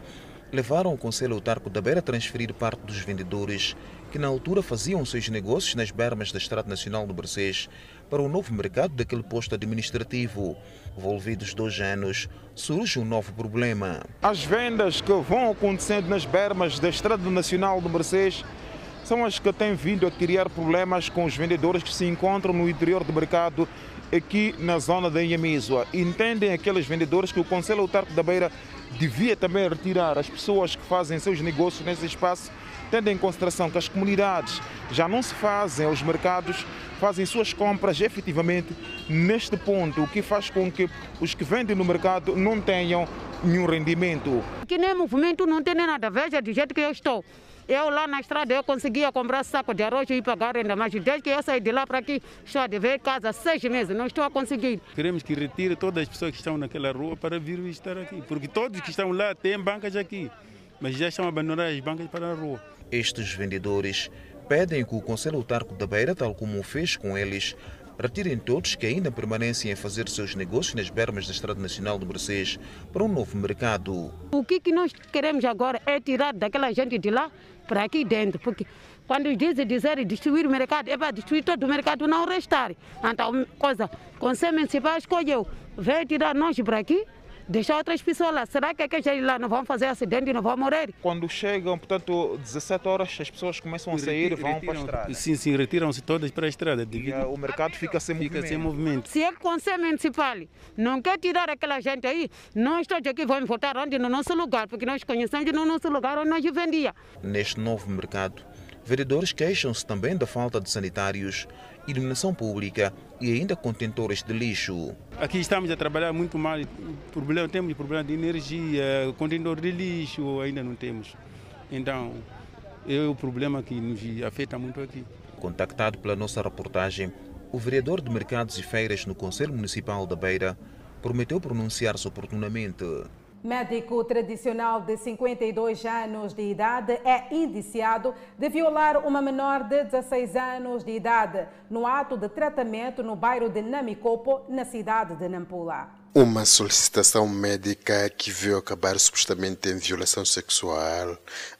levaram o Conselho Autarco da Beira a transferir parte dos vendedores que na altura faziam seus negócios nas bermas da Estrada Nacional do Bercês para o novo mercado daquele posto administrativo. Envolvidos dois anos, surge um novo problema. As vendas que vão acontecendo nas bermas da Estrada Nacional do Bercês são as que têm vindo a criar problemas com os vendedores que se encontram no interior do mercado aqui na zona da Inhamizua. Entendem aqueles vendedores que o Conselho Autarco da Beira devia também retirar as pessoas que fazem seus negócios nesse espaço, tendo em consideração que as comunidades já não se fazem aos mercados fazem suas compras efetivamente neste ponto, o que faz com que os que vendem no mercado não tenham nenhum rendimento. Que nem movimento não tem nada, veja do jeito que eu estou. Eu lá na estrada eu conseguia comprar saco de arroz e pagar ainda mais. Desde que eu saí de lá para aqui, estou a dever casa seis meses, não estou a conseguir. Queremos que retire todas as pessoas que estão naquela rua para vir estar aqui, porque todos que estão lá têm bancas aqui, mas já estão abandonadas as bancas para a rua. Estes vendedores pedem que o Conselho Autarco da Beira, tal como o fez com eles, retirem todos que ainda permanecem a fazer seus negócios nas bermas da Estrada Nacional do Mercês para um novo mercado. O que, que nós queremos agora é tirar daquela gente de lá para aqui dentro, porque quando dizem dizer destruir o mercado, é para destruir todo o mercado, não restar. Então, coisa, o Conselho Municipal escolheu, veio tirar nós para aqui, deixar outras pessoas lá. Será que aqueles lá não vão fazer acidente e não vão morrer? Quando chegam, portanto, 17 horas, as pessoas começam a sair e vão para a estrada. Sim, sim, retiram-se todas para a estrada. E uh, o mercado fica sem fica movimento. sem movimento. Se é que o Conselho Municipal não quer tirar aquela gente aí, nós todos aqui vamos voltar onde? No nosso lugar, porque nós conhecemos no nosso lugar onde nós vendia. Neste novo mercado, vereadores queixam-se também da falta de sanitários, iluminação pública e ainda contentores de lixo. Aqui estamos a trabalhar muito mal. Problema, temos problema de energia, contentor de lixo ainda não temos. Então, é o problema que nos afeta muito aqui. Contactado pela nossa reportagem, o vereador de Mercados e Feiras no Conselho Municipal da Beira prometeu pronunciar-se oportunamente. Médico tradicional de 52 anos de idade é indiciado de violar uma menor de 16 anos de idade no ato de tratamento no bairro de Namicopo, na cidade de Nampula. Uma solicitação médica que veio acabar supostamente em violação sexual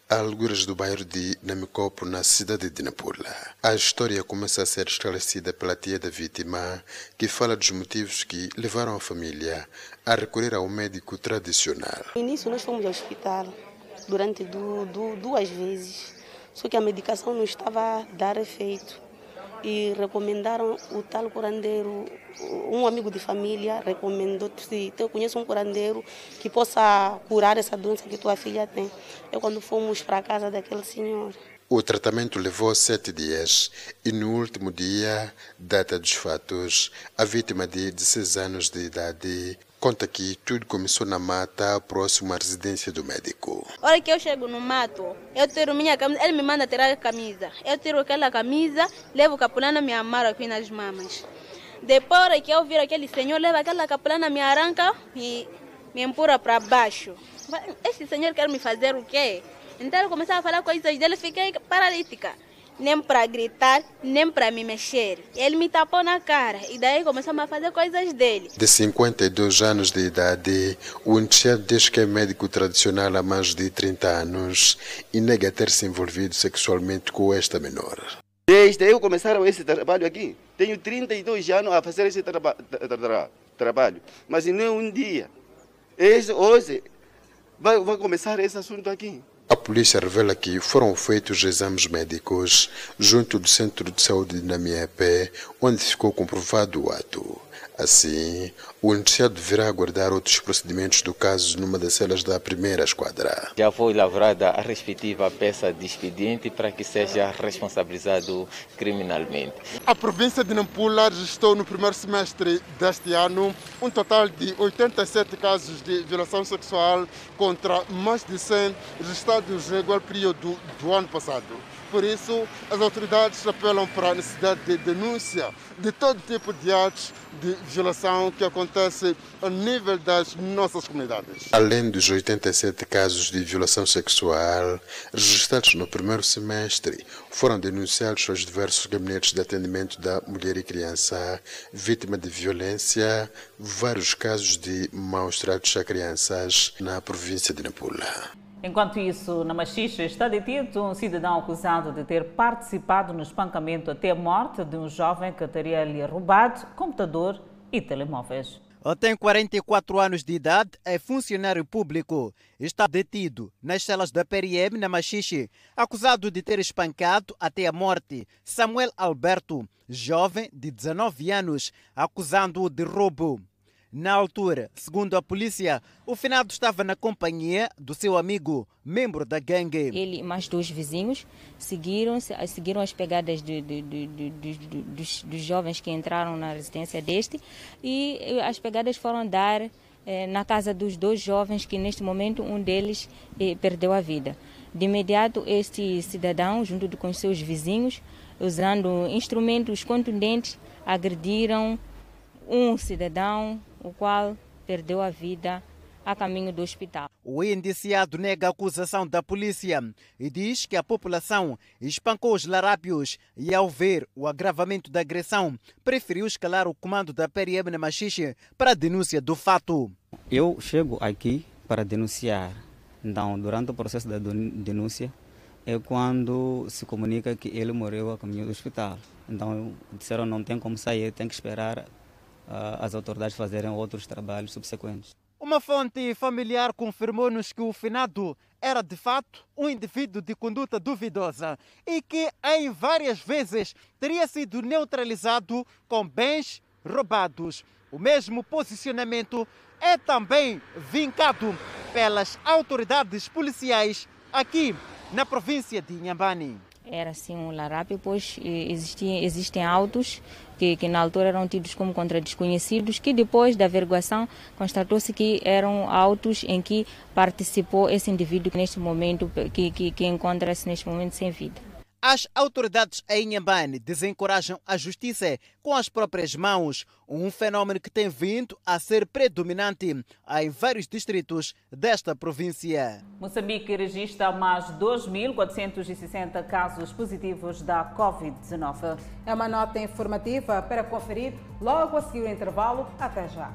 a alguras do bairro de Namicopo, na cidade de Nampula. A história começa a ser esclarecida pela tia da vítima, que fala dos motivos que levaram a família a recorrer ao médico tradicional. No início nós fomos ao hospital durante du, du, duas vezes, só que a medicação não estava a dar efeito e recomendaram o tal curandeiro, um amigo de família recomendou se eu conheço um curandeiro que possa curar essa doença que tua filha tem. É quando fomos para a casa daquele senhor. O tratamento levou sete dias e no último dia, data dos fatos, a vítima de 16 anos de idade conta que tudo começou na mata próximo à residência do médico. Hora que eu chego no mato, eu tiro minha camisa, ele me manda tirar a camisa. Eu tiro aquela camisa, levo capulana, me amarro aqui nas mamas. Depois que eu viro aquele senhor, leva aquela capulana, me arranca e me empurra para baixo. Esse senhor quer me fazer o quê? Então eu comecei a falar coisas dele, fiquei paralítica. Nem para gritar, nem para me mexer. Ele me tapou na cara e daí começamos a fazer coisas dele. De 52 anos de idade, o indiciado diz que é médico tradicional há mais de 30 anos e nega ter se envolvido sexualmente com esta menor. Desde eu começar esse trabalho aqui, tenho 32 anos a fazer esse traba tra tra trabalho, mas não é um dia. Esse, hoje vai, vai começar esse assunto aqui. A polícia revela que foram feitos exames médicos junto do Centro de Saúde de Namiepe, onde ficou comprovado o ato. Assim, o indiciado deverá aguardar outros procedimentos do caso numa das celas da primeira esquadra. Já foi lavrada a respectiva peça de expediente para que seja responsabilizado criminalmente. A província de Nampula registrou no primeiro semestre deste ano um total de 87 casos de violação sexual contra mais de 100 registrados no igual período do ano passado. Por isso, as autoridades apelam para a necessidade de denúncia de todo tipo de atos de violação que acontece a nível das nossas comunidades. Além dos 87 casos de violação sexual registrados no primeiro semestre, foram denunciados aos diversos gabinetes de atendimento da mulher e criança vítima de violência vários casos de maus tratos a crianças na província de Nampula. Enquanto isso, na Machixe está detido um cidadão acusado de ter participado no espancamento até a morte de um jovem que teria lhe roubado computador e telemóveis. Tem 44 anos de idade, é funcionário público. Está detido nas celas da PRM na Machixe, acusado de ter espancado até a morte Samuel Alberto, jovem de 19 anos, acusando-o de roubo. Na altura, segundo a polícia, o finado estava na companhia do seu amigo, membro da gangue. Ele e mais dois vizinhos seguiram, seguiram as pegadas de, de, de, dos, dos, jovens que entraram na residência deste e as pegadas foram dar eh, na casa dos dois jovens que neste momento um deles eh, perdeu a vida. De imediato, este cidadão, junto com seus vizinhos, usando instrumentos contundentes, agrediram um cidadão, o qual perdeu a vida a caminho do hospital. O indiciado nega a acusação da polícia e diz que a população espancou os larápios e, ao ver o agravamento da agressão, preferiu escalar o comando da PRM na Machixe para a denúncia do fato. Eu chego aqui para denunciar. Então, durante o processo da denúncia, é quando se comunica que ele morreu a caminho do hospital. Então, disseram não tem como sair, tem que esperar as autoridades fazerem outros trabalhos subsequentes. Uma fonte familiar confirmou-nos que o finado era de fato um indivíduo de conduta duvidosa e que em várias vezes teria sido neutralizado com bens roubados. O mesmo posicionamento é também vincado pelas autoridades policiais aqui na província de Inhambane. Era assim um larápio, pois existia, existem autos que, que na altura eram tidos como contra desconhecidos, que depois da averiguação constatou-se que eram autos em que participou esse indivíduo que neste momento, que, que, que encontra-se neste momento sem vida. As autoridades em Inhambane desencorajam a justiça com as próprias mãos, um fenômeno que tem vindo a ser predominante em vários distritos desta província. Moçambique registra mais 2.460 casos positivos da Covid-19. É uma nota informativa para conferir logo a seguir o intervalo. Até já.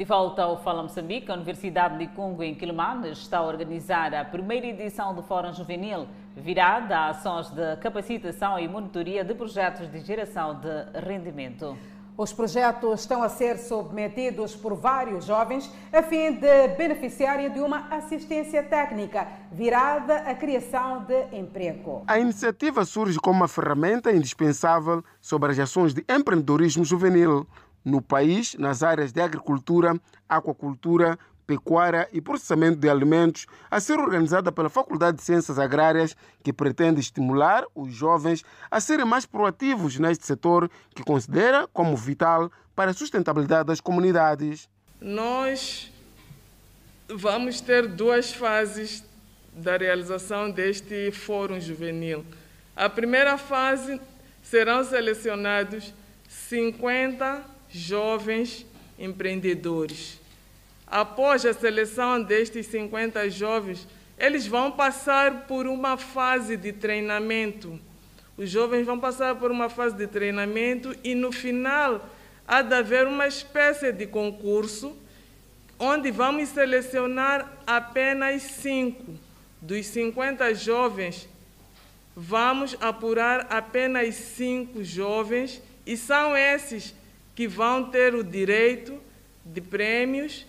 De volta ao Fala Moçambique, a Universidade de Congo, em Quilimane, está a organizar a primeira edição do Fórum Juvenil, virada a ações de capacitação e monitoria de projetos de geração de rendimento. Os projetos estão a ser submetidos por vários jovens a fim de beneficiarem de uma assistência técnica virada à criação de emprego. A iniciativa surge como uma ferramenta indispensável sobre as ações de empreendedorismo juvenil no país nas áreas de agricultura, aquacultura, pecuária e processamento de alimentos, a ser organizada pela Faculdade de Ciências Agrárias, que pretende estimular os jovens a serem mais proativos neste setor que considera como vital para a sustentabilidade das comunidades. Nós vamos ter duas fases da realização deste Fórum Juvenil. A primeira fase serão selecionados 50 jovens empreendedores. Após a seleção destes 50 jovens, eles vão passar por uma fase de treinamento. Os jovens vão passar por uma fase de treinamento e, no final, há de haver uma espécie de concurso onde vamos selecionar apenas cinco. Dos 50 jovens, vamos apurar apenas cinco jovens e são esses que vão ter o direito de prêmios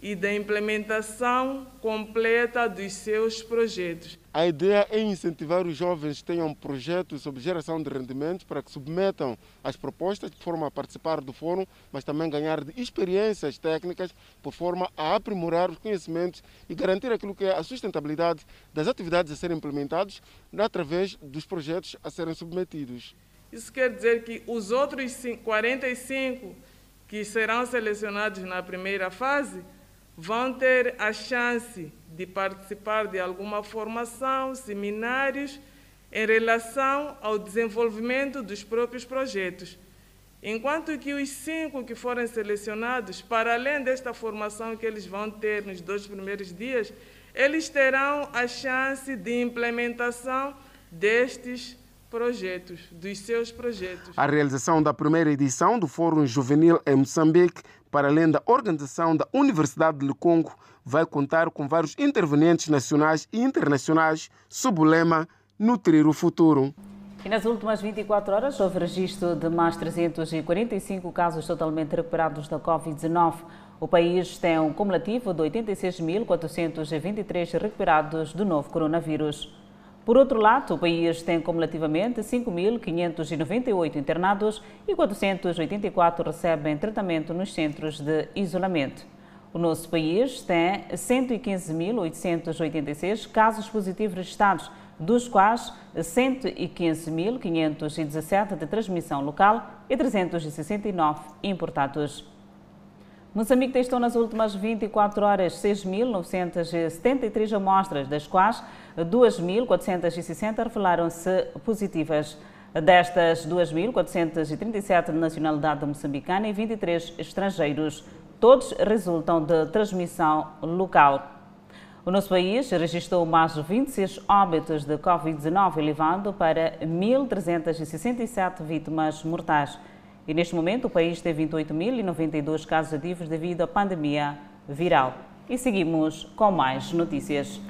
e da implementação completa dos seus projetos. A ideia é incentivar os jovens que tenham projetos sobre geração de rendimentos para que submetam as propostas de forma a participar do fórum, mas também ganhar experiências técnicas por forma a aprimorar os conhecimentos e garantir aquilo que é a sustentabilidade das atividades a serem implementadas através dos projetos a serem submetidos. Isso quer dizer que os outros 45 que serão selecionados na primeira fase vão ter a chance de participar de alguma formação, seminários, em relação ao desenvolvimento dos próprios projetos. Enquanto que os cinco que forem selecionados, para além desta formação que eles vão ter nos dois primeiros dias, eles terão a chance de implementação destes projetos, dos seus projetos. A realização da primeira edição do Fórum Juvenil em Moçambique, para além da organização da Universidade de Congo, vai contar com vários intervenientes nacionais e internacionais sob o lema Nutrir o Futuro. E nas últimas 24 horas houve registro de mais 345 casos totalmente recuperados da Covid-19. O país tem um cumulativo de 86.423 recuperados do novo coronavírus. Por outro lado, o país tem cumulativamente 5.598 internados e 484 recebem tratamento nos centros de isolamento. O nosso país tem 115.886 casos positivos registrados, dos quais 115.517 de transmissão local e 369 importados. Moçambique testou nas últimas 24 horas 6.973 amostras, das quais 2.460 revelaram-se positivas. Destas, 2.437 de nacionalidade moçambicana e 23 estrangeiros. Todos resultam de transmissão local. O nosso país registrou mais 26 óbitos de Covid-19, elevando para 1.367 vítimas mortais. E neste momento o país tem 28.092 casos ativos devido à pandemia viral. E seguimos com mais notícias.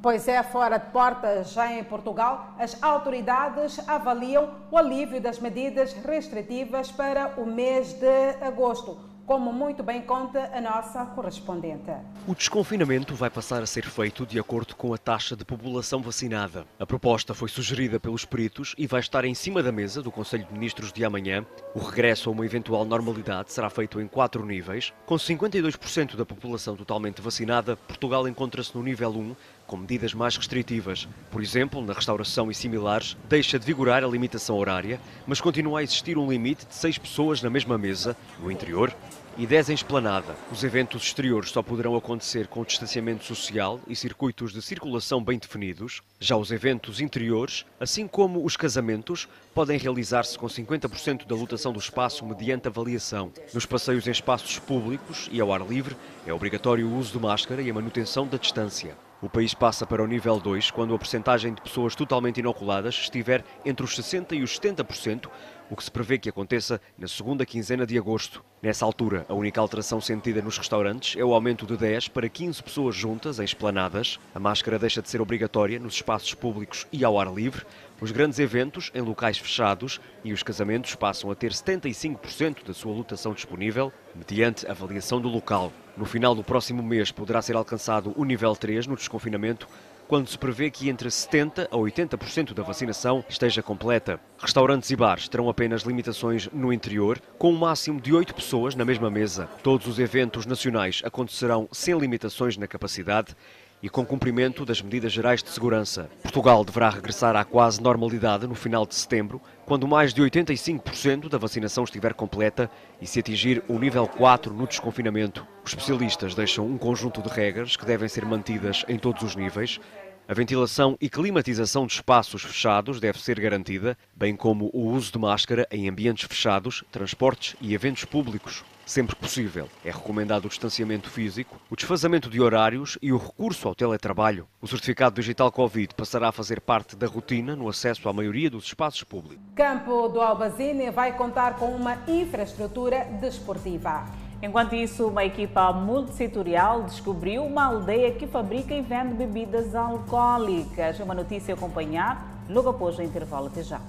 Pois é, fora de portas, já em Portugal, as autoridades avaliam o alívio das medidas restritivas para o mês de agosto como muito bem conta a nossa correspondente. O desconfinamento vai passar a ser feito de acordo com a taxa de população vacinada. A proposta foi sugerida pelos peritos e vai estar em cima da mesa do Conselho de Ministros de amanhã. O regresso a uma eventual normalidade será feito em quatro níveis. Com 52% da população totalmente vacinada, Portugal encontra-se no nível 1, com medidas mais restritivas. Por exemplo, na restauração e similares, deixa de vigorar a limitação horária, mas continua a existir um limite de seis pessoas na mesma mesa. No interior, e 10 em esplanada. Os eventos exteriores só poderão acontecer com distanciamento social e circuitos de circulação bem definidos. Já os eventos interiores, assim como os casamentos, podem realizar-se com 50% da lotação do espaço mediante avaliação. Nos passeios em espaços públicos e ao ar livre, é obrigatório o uso de máscara e a manutenção da distância. O país passa para o nível 2 quando a percentagem de pessoas totalmente inoculadas estiver entre os 60% e os 70%, o que se prevê que aconteça na segunda quinzena de agosto. Nessa altura, a única alteração sentida nos restaurantes é o aumento de 10 para 15 pessoas juntas em esplanadas. A máscara deixa de ser obrigatória nos espaços públicos e ao ar livre. Os grandes eventos em locais fechados e os casamentos passam a ter 75% da sua lotação disponível mediante avaliação do local. No final do próximo mês poderá ser alcançado o nível 3 no desconfinamento, quando se prevê que entre 70% a 80% da vacinação esteja completa. Restaurantes e bares terão apenas limitações no interior, com um máximo de 8 pessoas na mesma mesa. Todos os eventos nacionais acontecerão sem limitações na capacidade e com cumprimento das medidas gerais de segurança. Portugal deverá regressar à quase normalidade no final de setembro, quando mais de 85% da vacinação estiver completa e se atingir o nível 4 no desconfinamento. Os especialistas deixam um conjunto de regras que devem ser mantidas em todos os níveis. A ventilação e climatização de espaços fechados deve ser garantida, bem como o uso de máscara em ambientes fechados, transportes e eventos públicos sempre que possível. É recomendado o distanciamento físico, o desfazamento de horários e o recurso ao teletrabalho. O certificado digital Covid passará a fazer parte da rotina no acesso à maioria dos espaços públicos. Campo do Albazine vai contar com uma infraestrutura desportiva. Enquanto isso, uma equipa multissetorial descobriu uma aldeia que fabrica e vende bebidas alcoólicas. Uma notícia a acompanhar logo após o intervalo. Até já.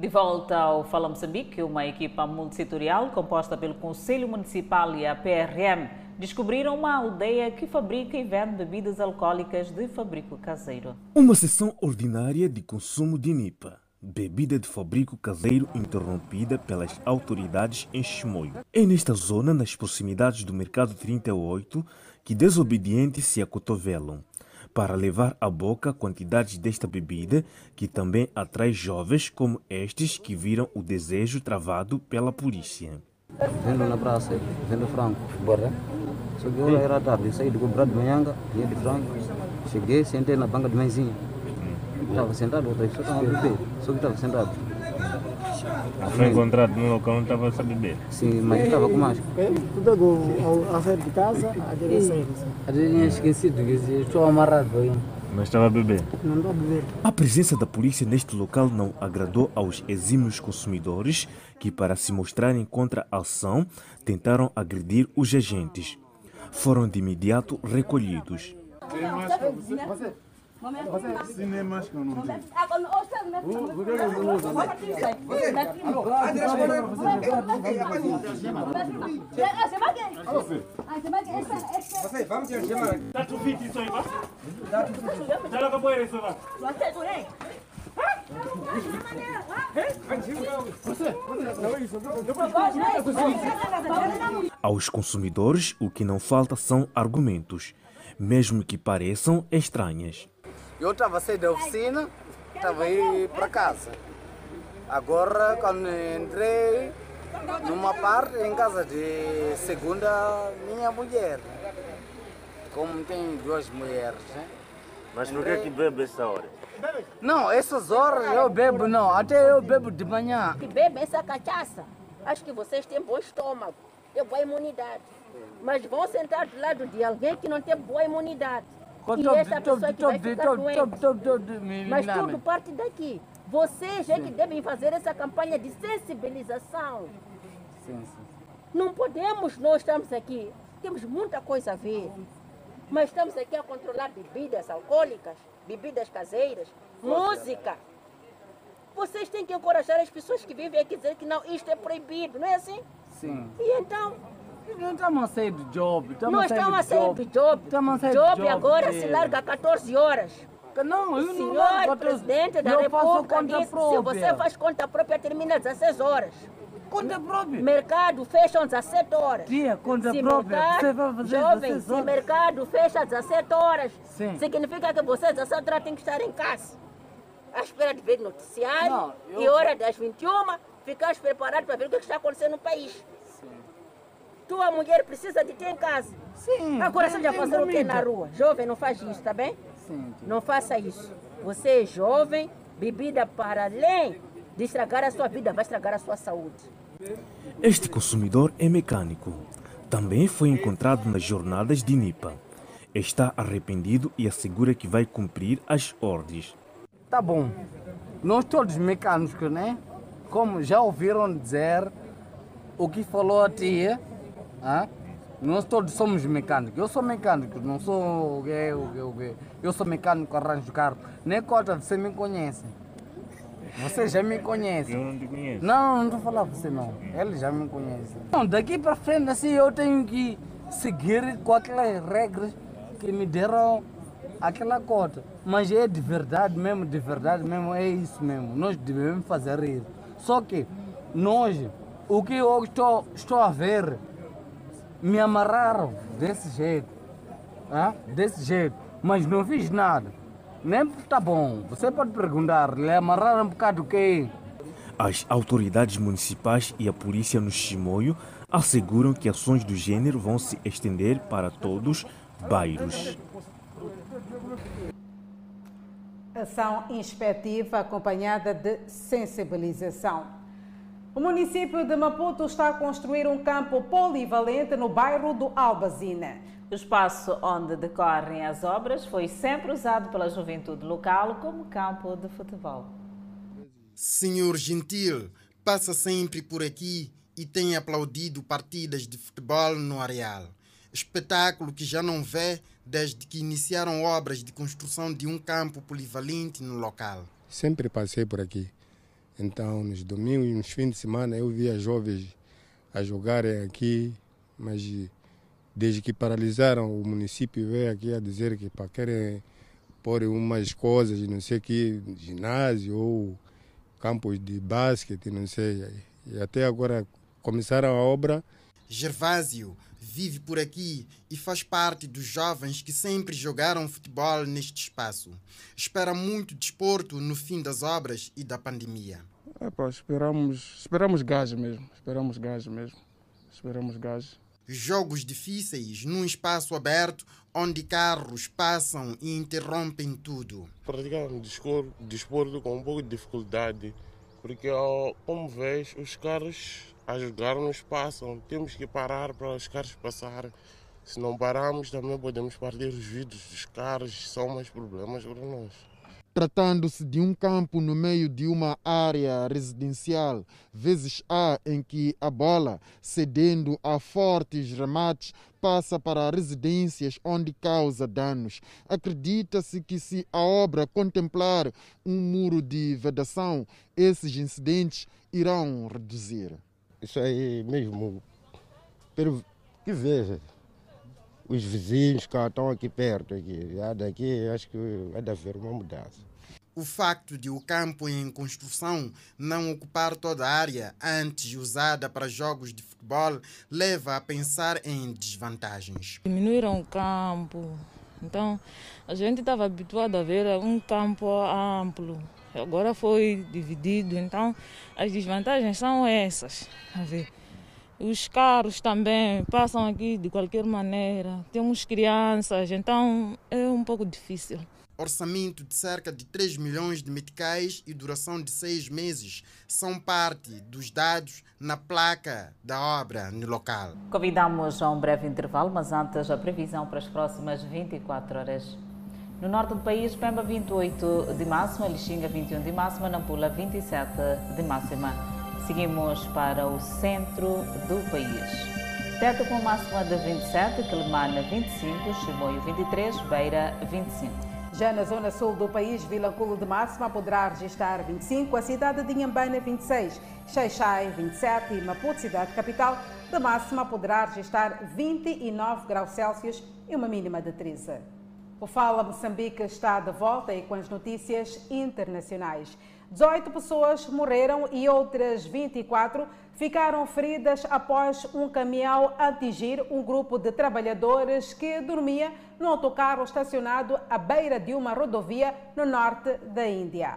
De volta ao Fala Moçambique, uma equipa multissetorial composta pelo Conselho Municipal e a PRM descobriram uma aldeia que fabrica e vende bebidas alcoólicas de fabrico caseiro. Uma sessão ordinária de consumo de NIPA, bebida de fabrico caseiro interrompida pelas autoridades em Chimoio. É nesta zona, nas proximidades do Mercado 38, que desobedientes se acotovelam para levar à boca quantidades desta bebida que também atrai jovens como estes que viram o desejo travado pela polícia. Vendo na praça, vendo frango, bora. Que hora era tarde, saí do cobrado de manhã, vinha de frango, cheguei, sentei na banca de mãezinha. Estava sentado, outra pessoa estava a beber, só que estava sentado. Foi encontrado no local onde estava a beber? Sim, mas estava com máscara. Tudo a sair de casa, a direção. A tinha esquecido, que estou amarrado aí. Mas estava a beber? Não estou a beber. A presença da polícia neste local não agradou aos exímios consumidores que, para se mostrarem contra a ação, tentaram agredir os agentes. Foram de imediato recolhidos. Aos consumidores, o que não falta são argumentos, mesmo que pareçam estranhas. Eu estava a sair da oficina, estava a ir para casa. Agora, quando entrei numa parte, em casa de segunda, minha mulher. Como tem duas mulheres, né? Mas por que que bebe essa hora? Não, essas horas eu bebo não, até eu bebo de manhã. que bebem essa cachaça. Acho que vocês têm bom estômago, têm boa imunidade. Mas vão sentar do lado de alguém que não tem boa imunidade. E essa pessoa que vai ficar doente. Mas tudo parte daqui. Vocês é que devem fazer essa campanha de sensibilização. Sim, sim. Não podemos, nós estamos aqui, temos muita coisa a ver. Mas estamos aqui a controlar bebidas alcoólicas, bebidas caseiras, música. Vocês têm que encorajar as pessoas que vivem aqui dizer que não, isto é proibido, não é assim? Sim. E então? Não estamos a sair do job. Nós estamos a sair do job. Estamos a sair job, do job. agora é. se larga a 14 horas. Não, eu o não senhor 14. presidente da Eu República disse, se você faz conta própria, termina às 16 horas. Conta própria? Mercado fecha às 17 horas. Tia, conta se própria. Mercado, Você vai fazer jovem, 16 se horas. mercado fecha às 17 horas, Sim. significa que você às 17 horas tem que estar em casa. À espera de ver noticiário Não, eu- e hora das 21, ficar preparado para ver o que está acontecendo no país. Tua mulher precisa de ter em casa. Sim. Agora tem- você já fazer o que comida. na rua? Jovem, não faz isso, tá bem? Sim. Não faça isso. Você é jovem, bebida para além de estragar a sua vida, vai estragar a sua saúde. Este consumidor é mecânico. Também foi encontrado nas jornadas de Nipa. Está arrependido e assegura que vai cumprir as ordens. Tá bom. Nós todos mecânicos, né? Como já ouviram dizer o que falou a tia, ah? nós todos somos mecânicos. Eu sou mecânico, não sou gay, o gay, o gay. Eu sou mecânico, arranjo carro. Nem conta, você me conhece. Você já me conhece. Eu não te conheço. Não, não estou falar você não. Ele já me conhece. Não, daqui para frente assim eu tenho que seguir com aquelas regras que me deram aquela cota. Mas é de verdade mesmo, de verdade mesmo, é isso mesmo. Nós devemos fazer isso. Só que nós, o que eu estou, estou a ver, me amarraram desse jeito. ah, Desse jeito. Mas não fiz nada. Nem tá bom. Você pode perguntar, lhe amarraram por causa do quê? As autoridades municipais e a polícia no Chimoio asseguram que ações do gênero vão se estender para todos os bairros. Ação inspectiva acompanhada de sensibilização. O município de Maputo está a construir um campo polivalente no bairro do Albazina. O espaço onde decorrem as obras foi sempre usado pela juventude local como campo de futebol. Senhor Gentil passa sempre por aqui e tem aplaudido partidas de futebol no areal. Espetáculo que já não vê desde que iniciaram obras de construção de um campo polivalente no local. Sempre passei por aqui. Então, nos domingos e nos fins de semana, eu via jovens a jogarem aqui, mas desde que paralisaram o município, veio aqui a dizer que para querem pôr umas coisas, não sei que, ginásio ou campos de basquete, não sei. E até agora começaram a obra. Gervásio vive por aqui e faz parte dos jovens que sempre jogaram futebol neste espaço. Espera muito desporto no fim das obras e da pandemia. É, pá, esperamos, esperamos gás mesmo, esperamos gás mesmo, esperamos gás. Jogos difíceis num espaço aberto onde carros passam e interrompem tudo. Praticar um desporto, com um pouco de dificuldade, porque como vês, os carros a jogar nos passam, temos que parar para os carros passarem. Se não pararmos, também podemos partir os vidros dos carros, são mais problemas para nós. Tratando-se de um campo no meio de uma área residencial, vezes há em que a bola, cedendo a fortes remates, passa para residências onde causa danos. Acredita-se que se a obra contemplar um muro de vedação, esses incidentes irão reduzir. Isso aí mesmo, pelo que veja, os vizinhos que estão aqui perto, aqui, já daqui acho que vai haver uma mudança. O facto de o campo em construção não ocupar toda a área antes usada para jogos de futebol leva a pensar em desvantagens. Diminuíram o campo, então a gente estava habituado a ver um campo amplo. Agora foi dividido, então as desvantagens são essas. A ver. Os carros também passam aqui de qualquer maneira. Temos crianças, então é um pouco difícil. Orçamento de cerca de 3 milhões de meticais e duração de seis meses são parte dos dados na placa da obra no local. Convidamos a um breve intervalo, mas antes a previsão para as próximas 24 horas. No norte do país, Pemba 28 de máxima, Lixinga 21 de máxima, Nampula 27 de máxima. Seguimos para o centro do país. Teta com máxima de 27, Quelimane 25, Chimoio 23, Beira 25. Já na zona sul do país, Vilanculo de máxima poderá registrar 25, a cidade de Inhambane 26, Xaixai 27 e Maputo, cidade capital, de máxima poderá registrar 29 graus Celsius e uma mínima de 13. O Fala Moçambique está de volta e com as notícias internacionais. 18 pessoas morreram e outras 24 ficaram feridas após um caminhão atingir um grupo de trabalhadores que dormia no autocarro estacionado à beira de uma rodovia no norte da Índia.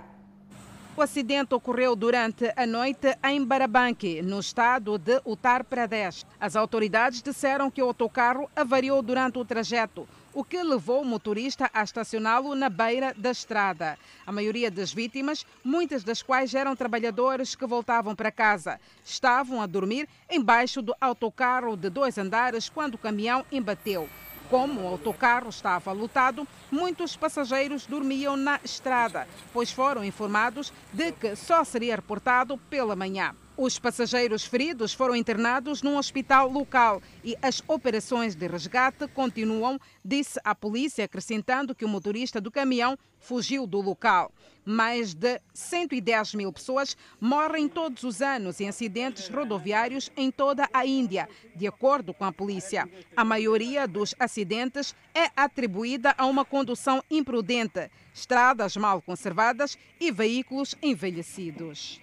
O acidente ocorreu durante a noite em Barabanki, no estado de Uttar Pradesh. As autoridades disseram que o autocarro avariou durante o trajeto o que levou o motorista a estacioná-lo na beira da estrada. A maioria das vítimas, muitas das quais eram trabalhadores que voltavam para casa, estavam a dormir embaixo do autocarro de dois andares quando o caminhão embateu. Como o autocarro estava lotado, muitos passageiros dormiam na estrada, pois foram informados de que só seria reportado pela manhã. Os passageiros feridos foram internados num hospital local e as operações de resgate continuam, disse a polícia, acrescentando que o motorista do caminhão fugiu do local. Mais de 110 mil pessoas morrem todos os anos em acidentes rodoviários em toda a Índia, de acordo com a polícia. A maioria dos acidentes é atribuída a uma condução imprudente, estradas mal conservadas e veículos envelhecidos.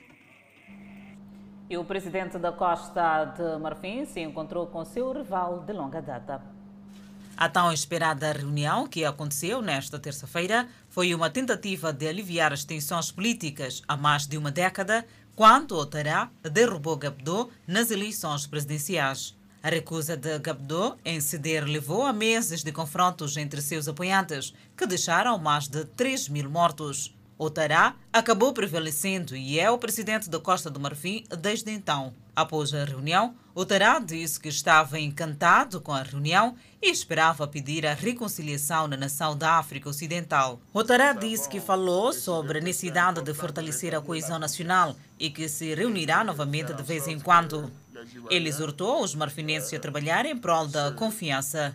E o presidente da Costa de Marfim se encontrou com seu rival de longa data. A tão esperada reunião, que aconteceu nesta terça-feira, foi uma tentativa de aliviar as tensões políticas há mais de uma década, quando Ouattara derrubou Gabdo nas eleições presidenciais. A recusa de Gabdo em ceder levou a meses de confrontos entre seus apoiantes, que deixaram mais de 3 mil mortos. Ouattara acabou prevalecendo e é o presidente da Costa do Marfim desde então. Após a reunião, Ouattara disse que estava encantado com a reunião e esperava pedir a reconciliação na nação da África Ocidental. Ouattara disse que falou sobre a necessidade de fortalecer a coesão nacional e que se reunirá novamente de vez em quando. Ele exortou os marfinenses a trabalhar em prol da confiança.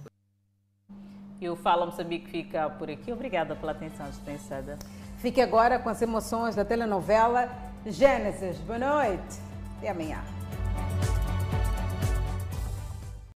E o Fala Moçambique fica por aqui. Obrigada pela atenção dispensada. Fique agora com as emoções da telenovela Gênesis. Boa noite e amanhã.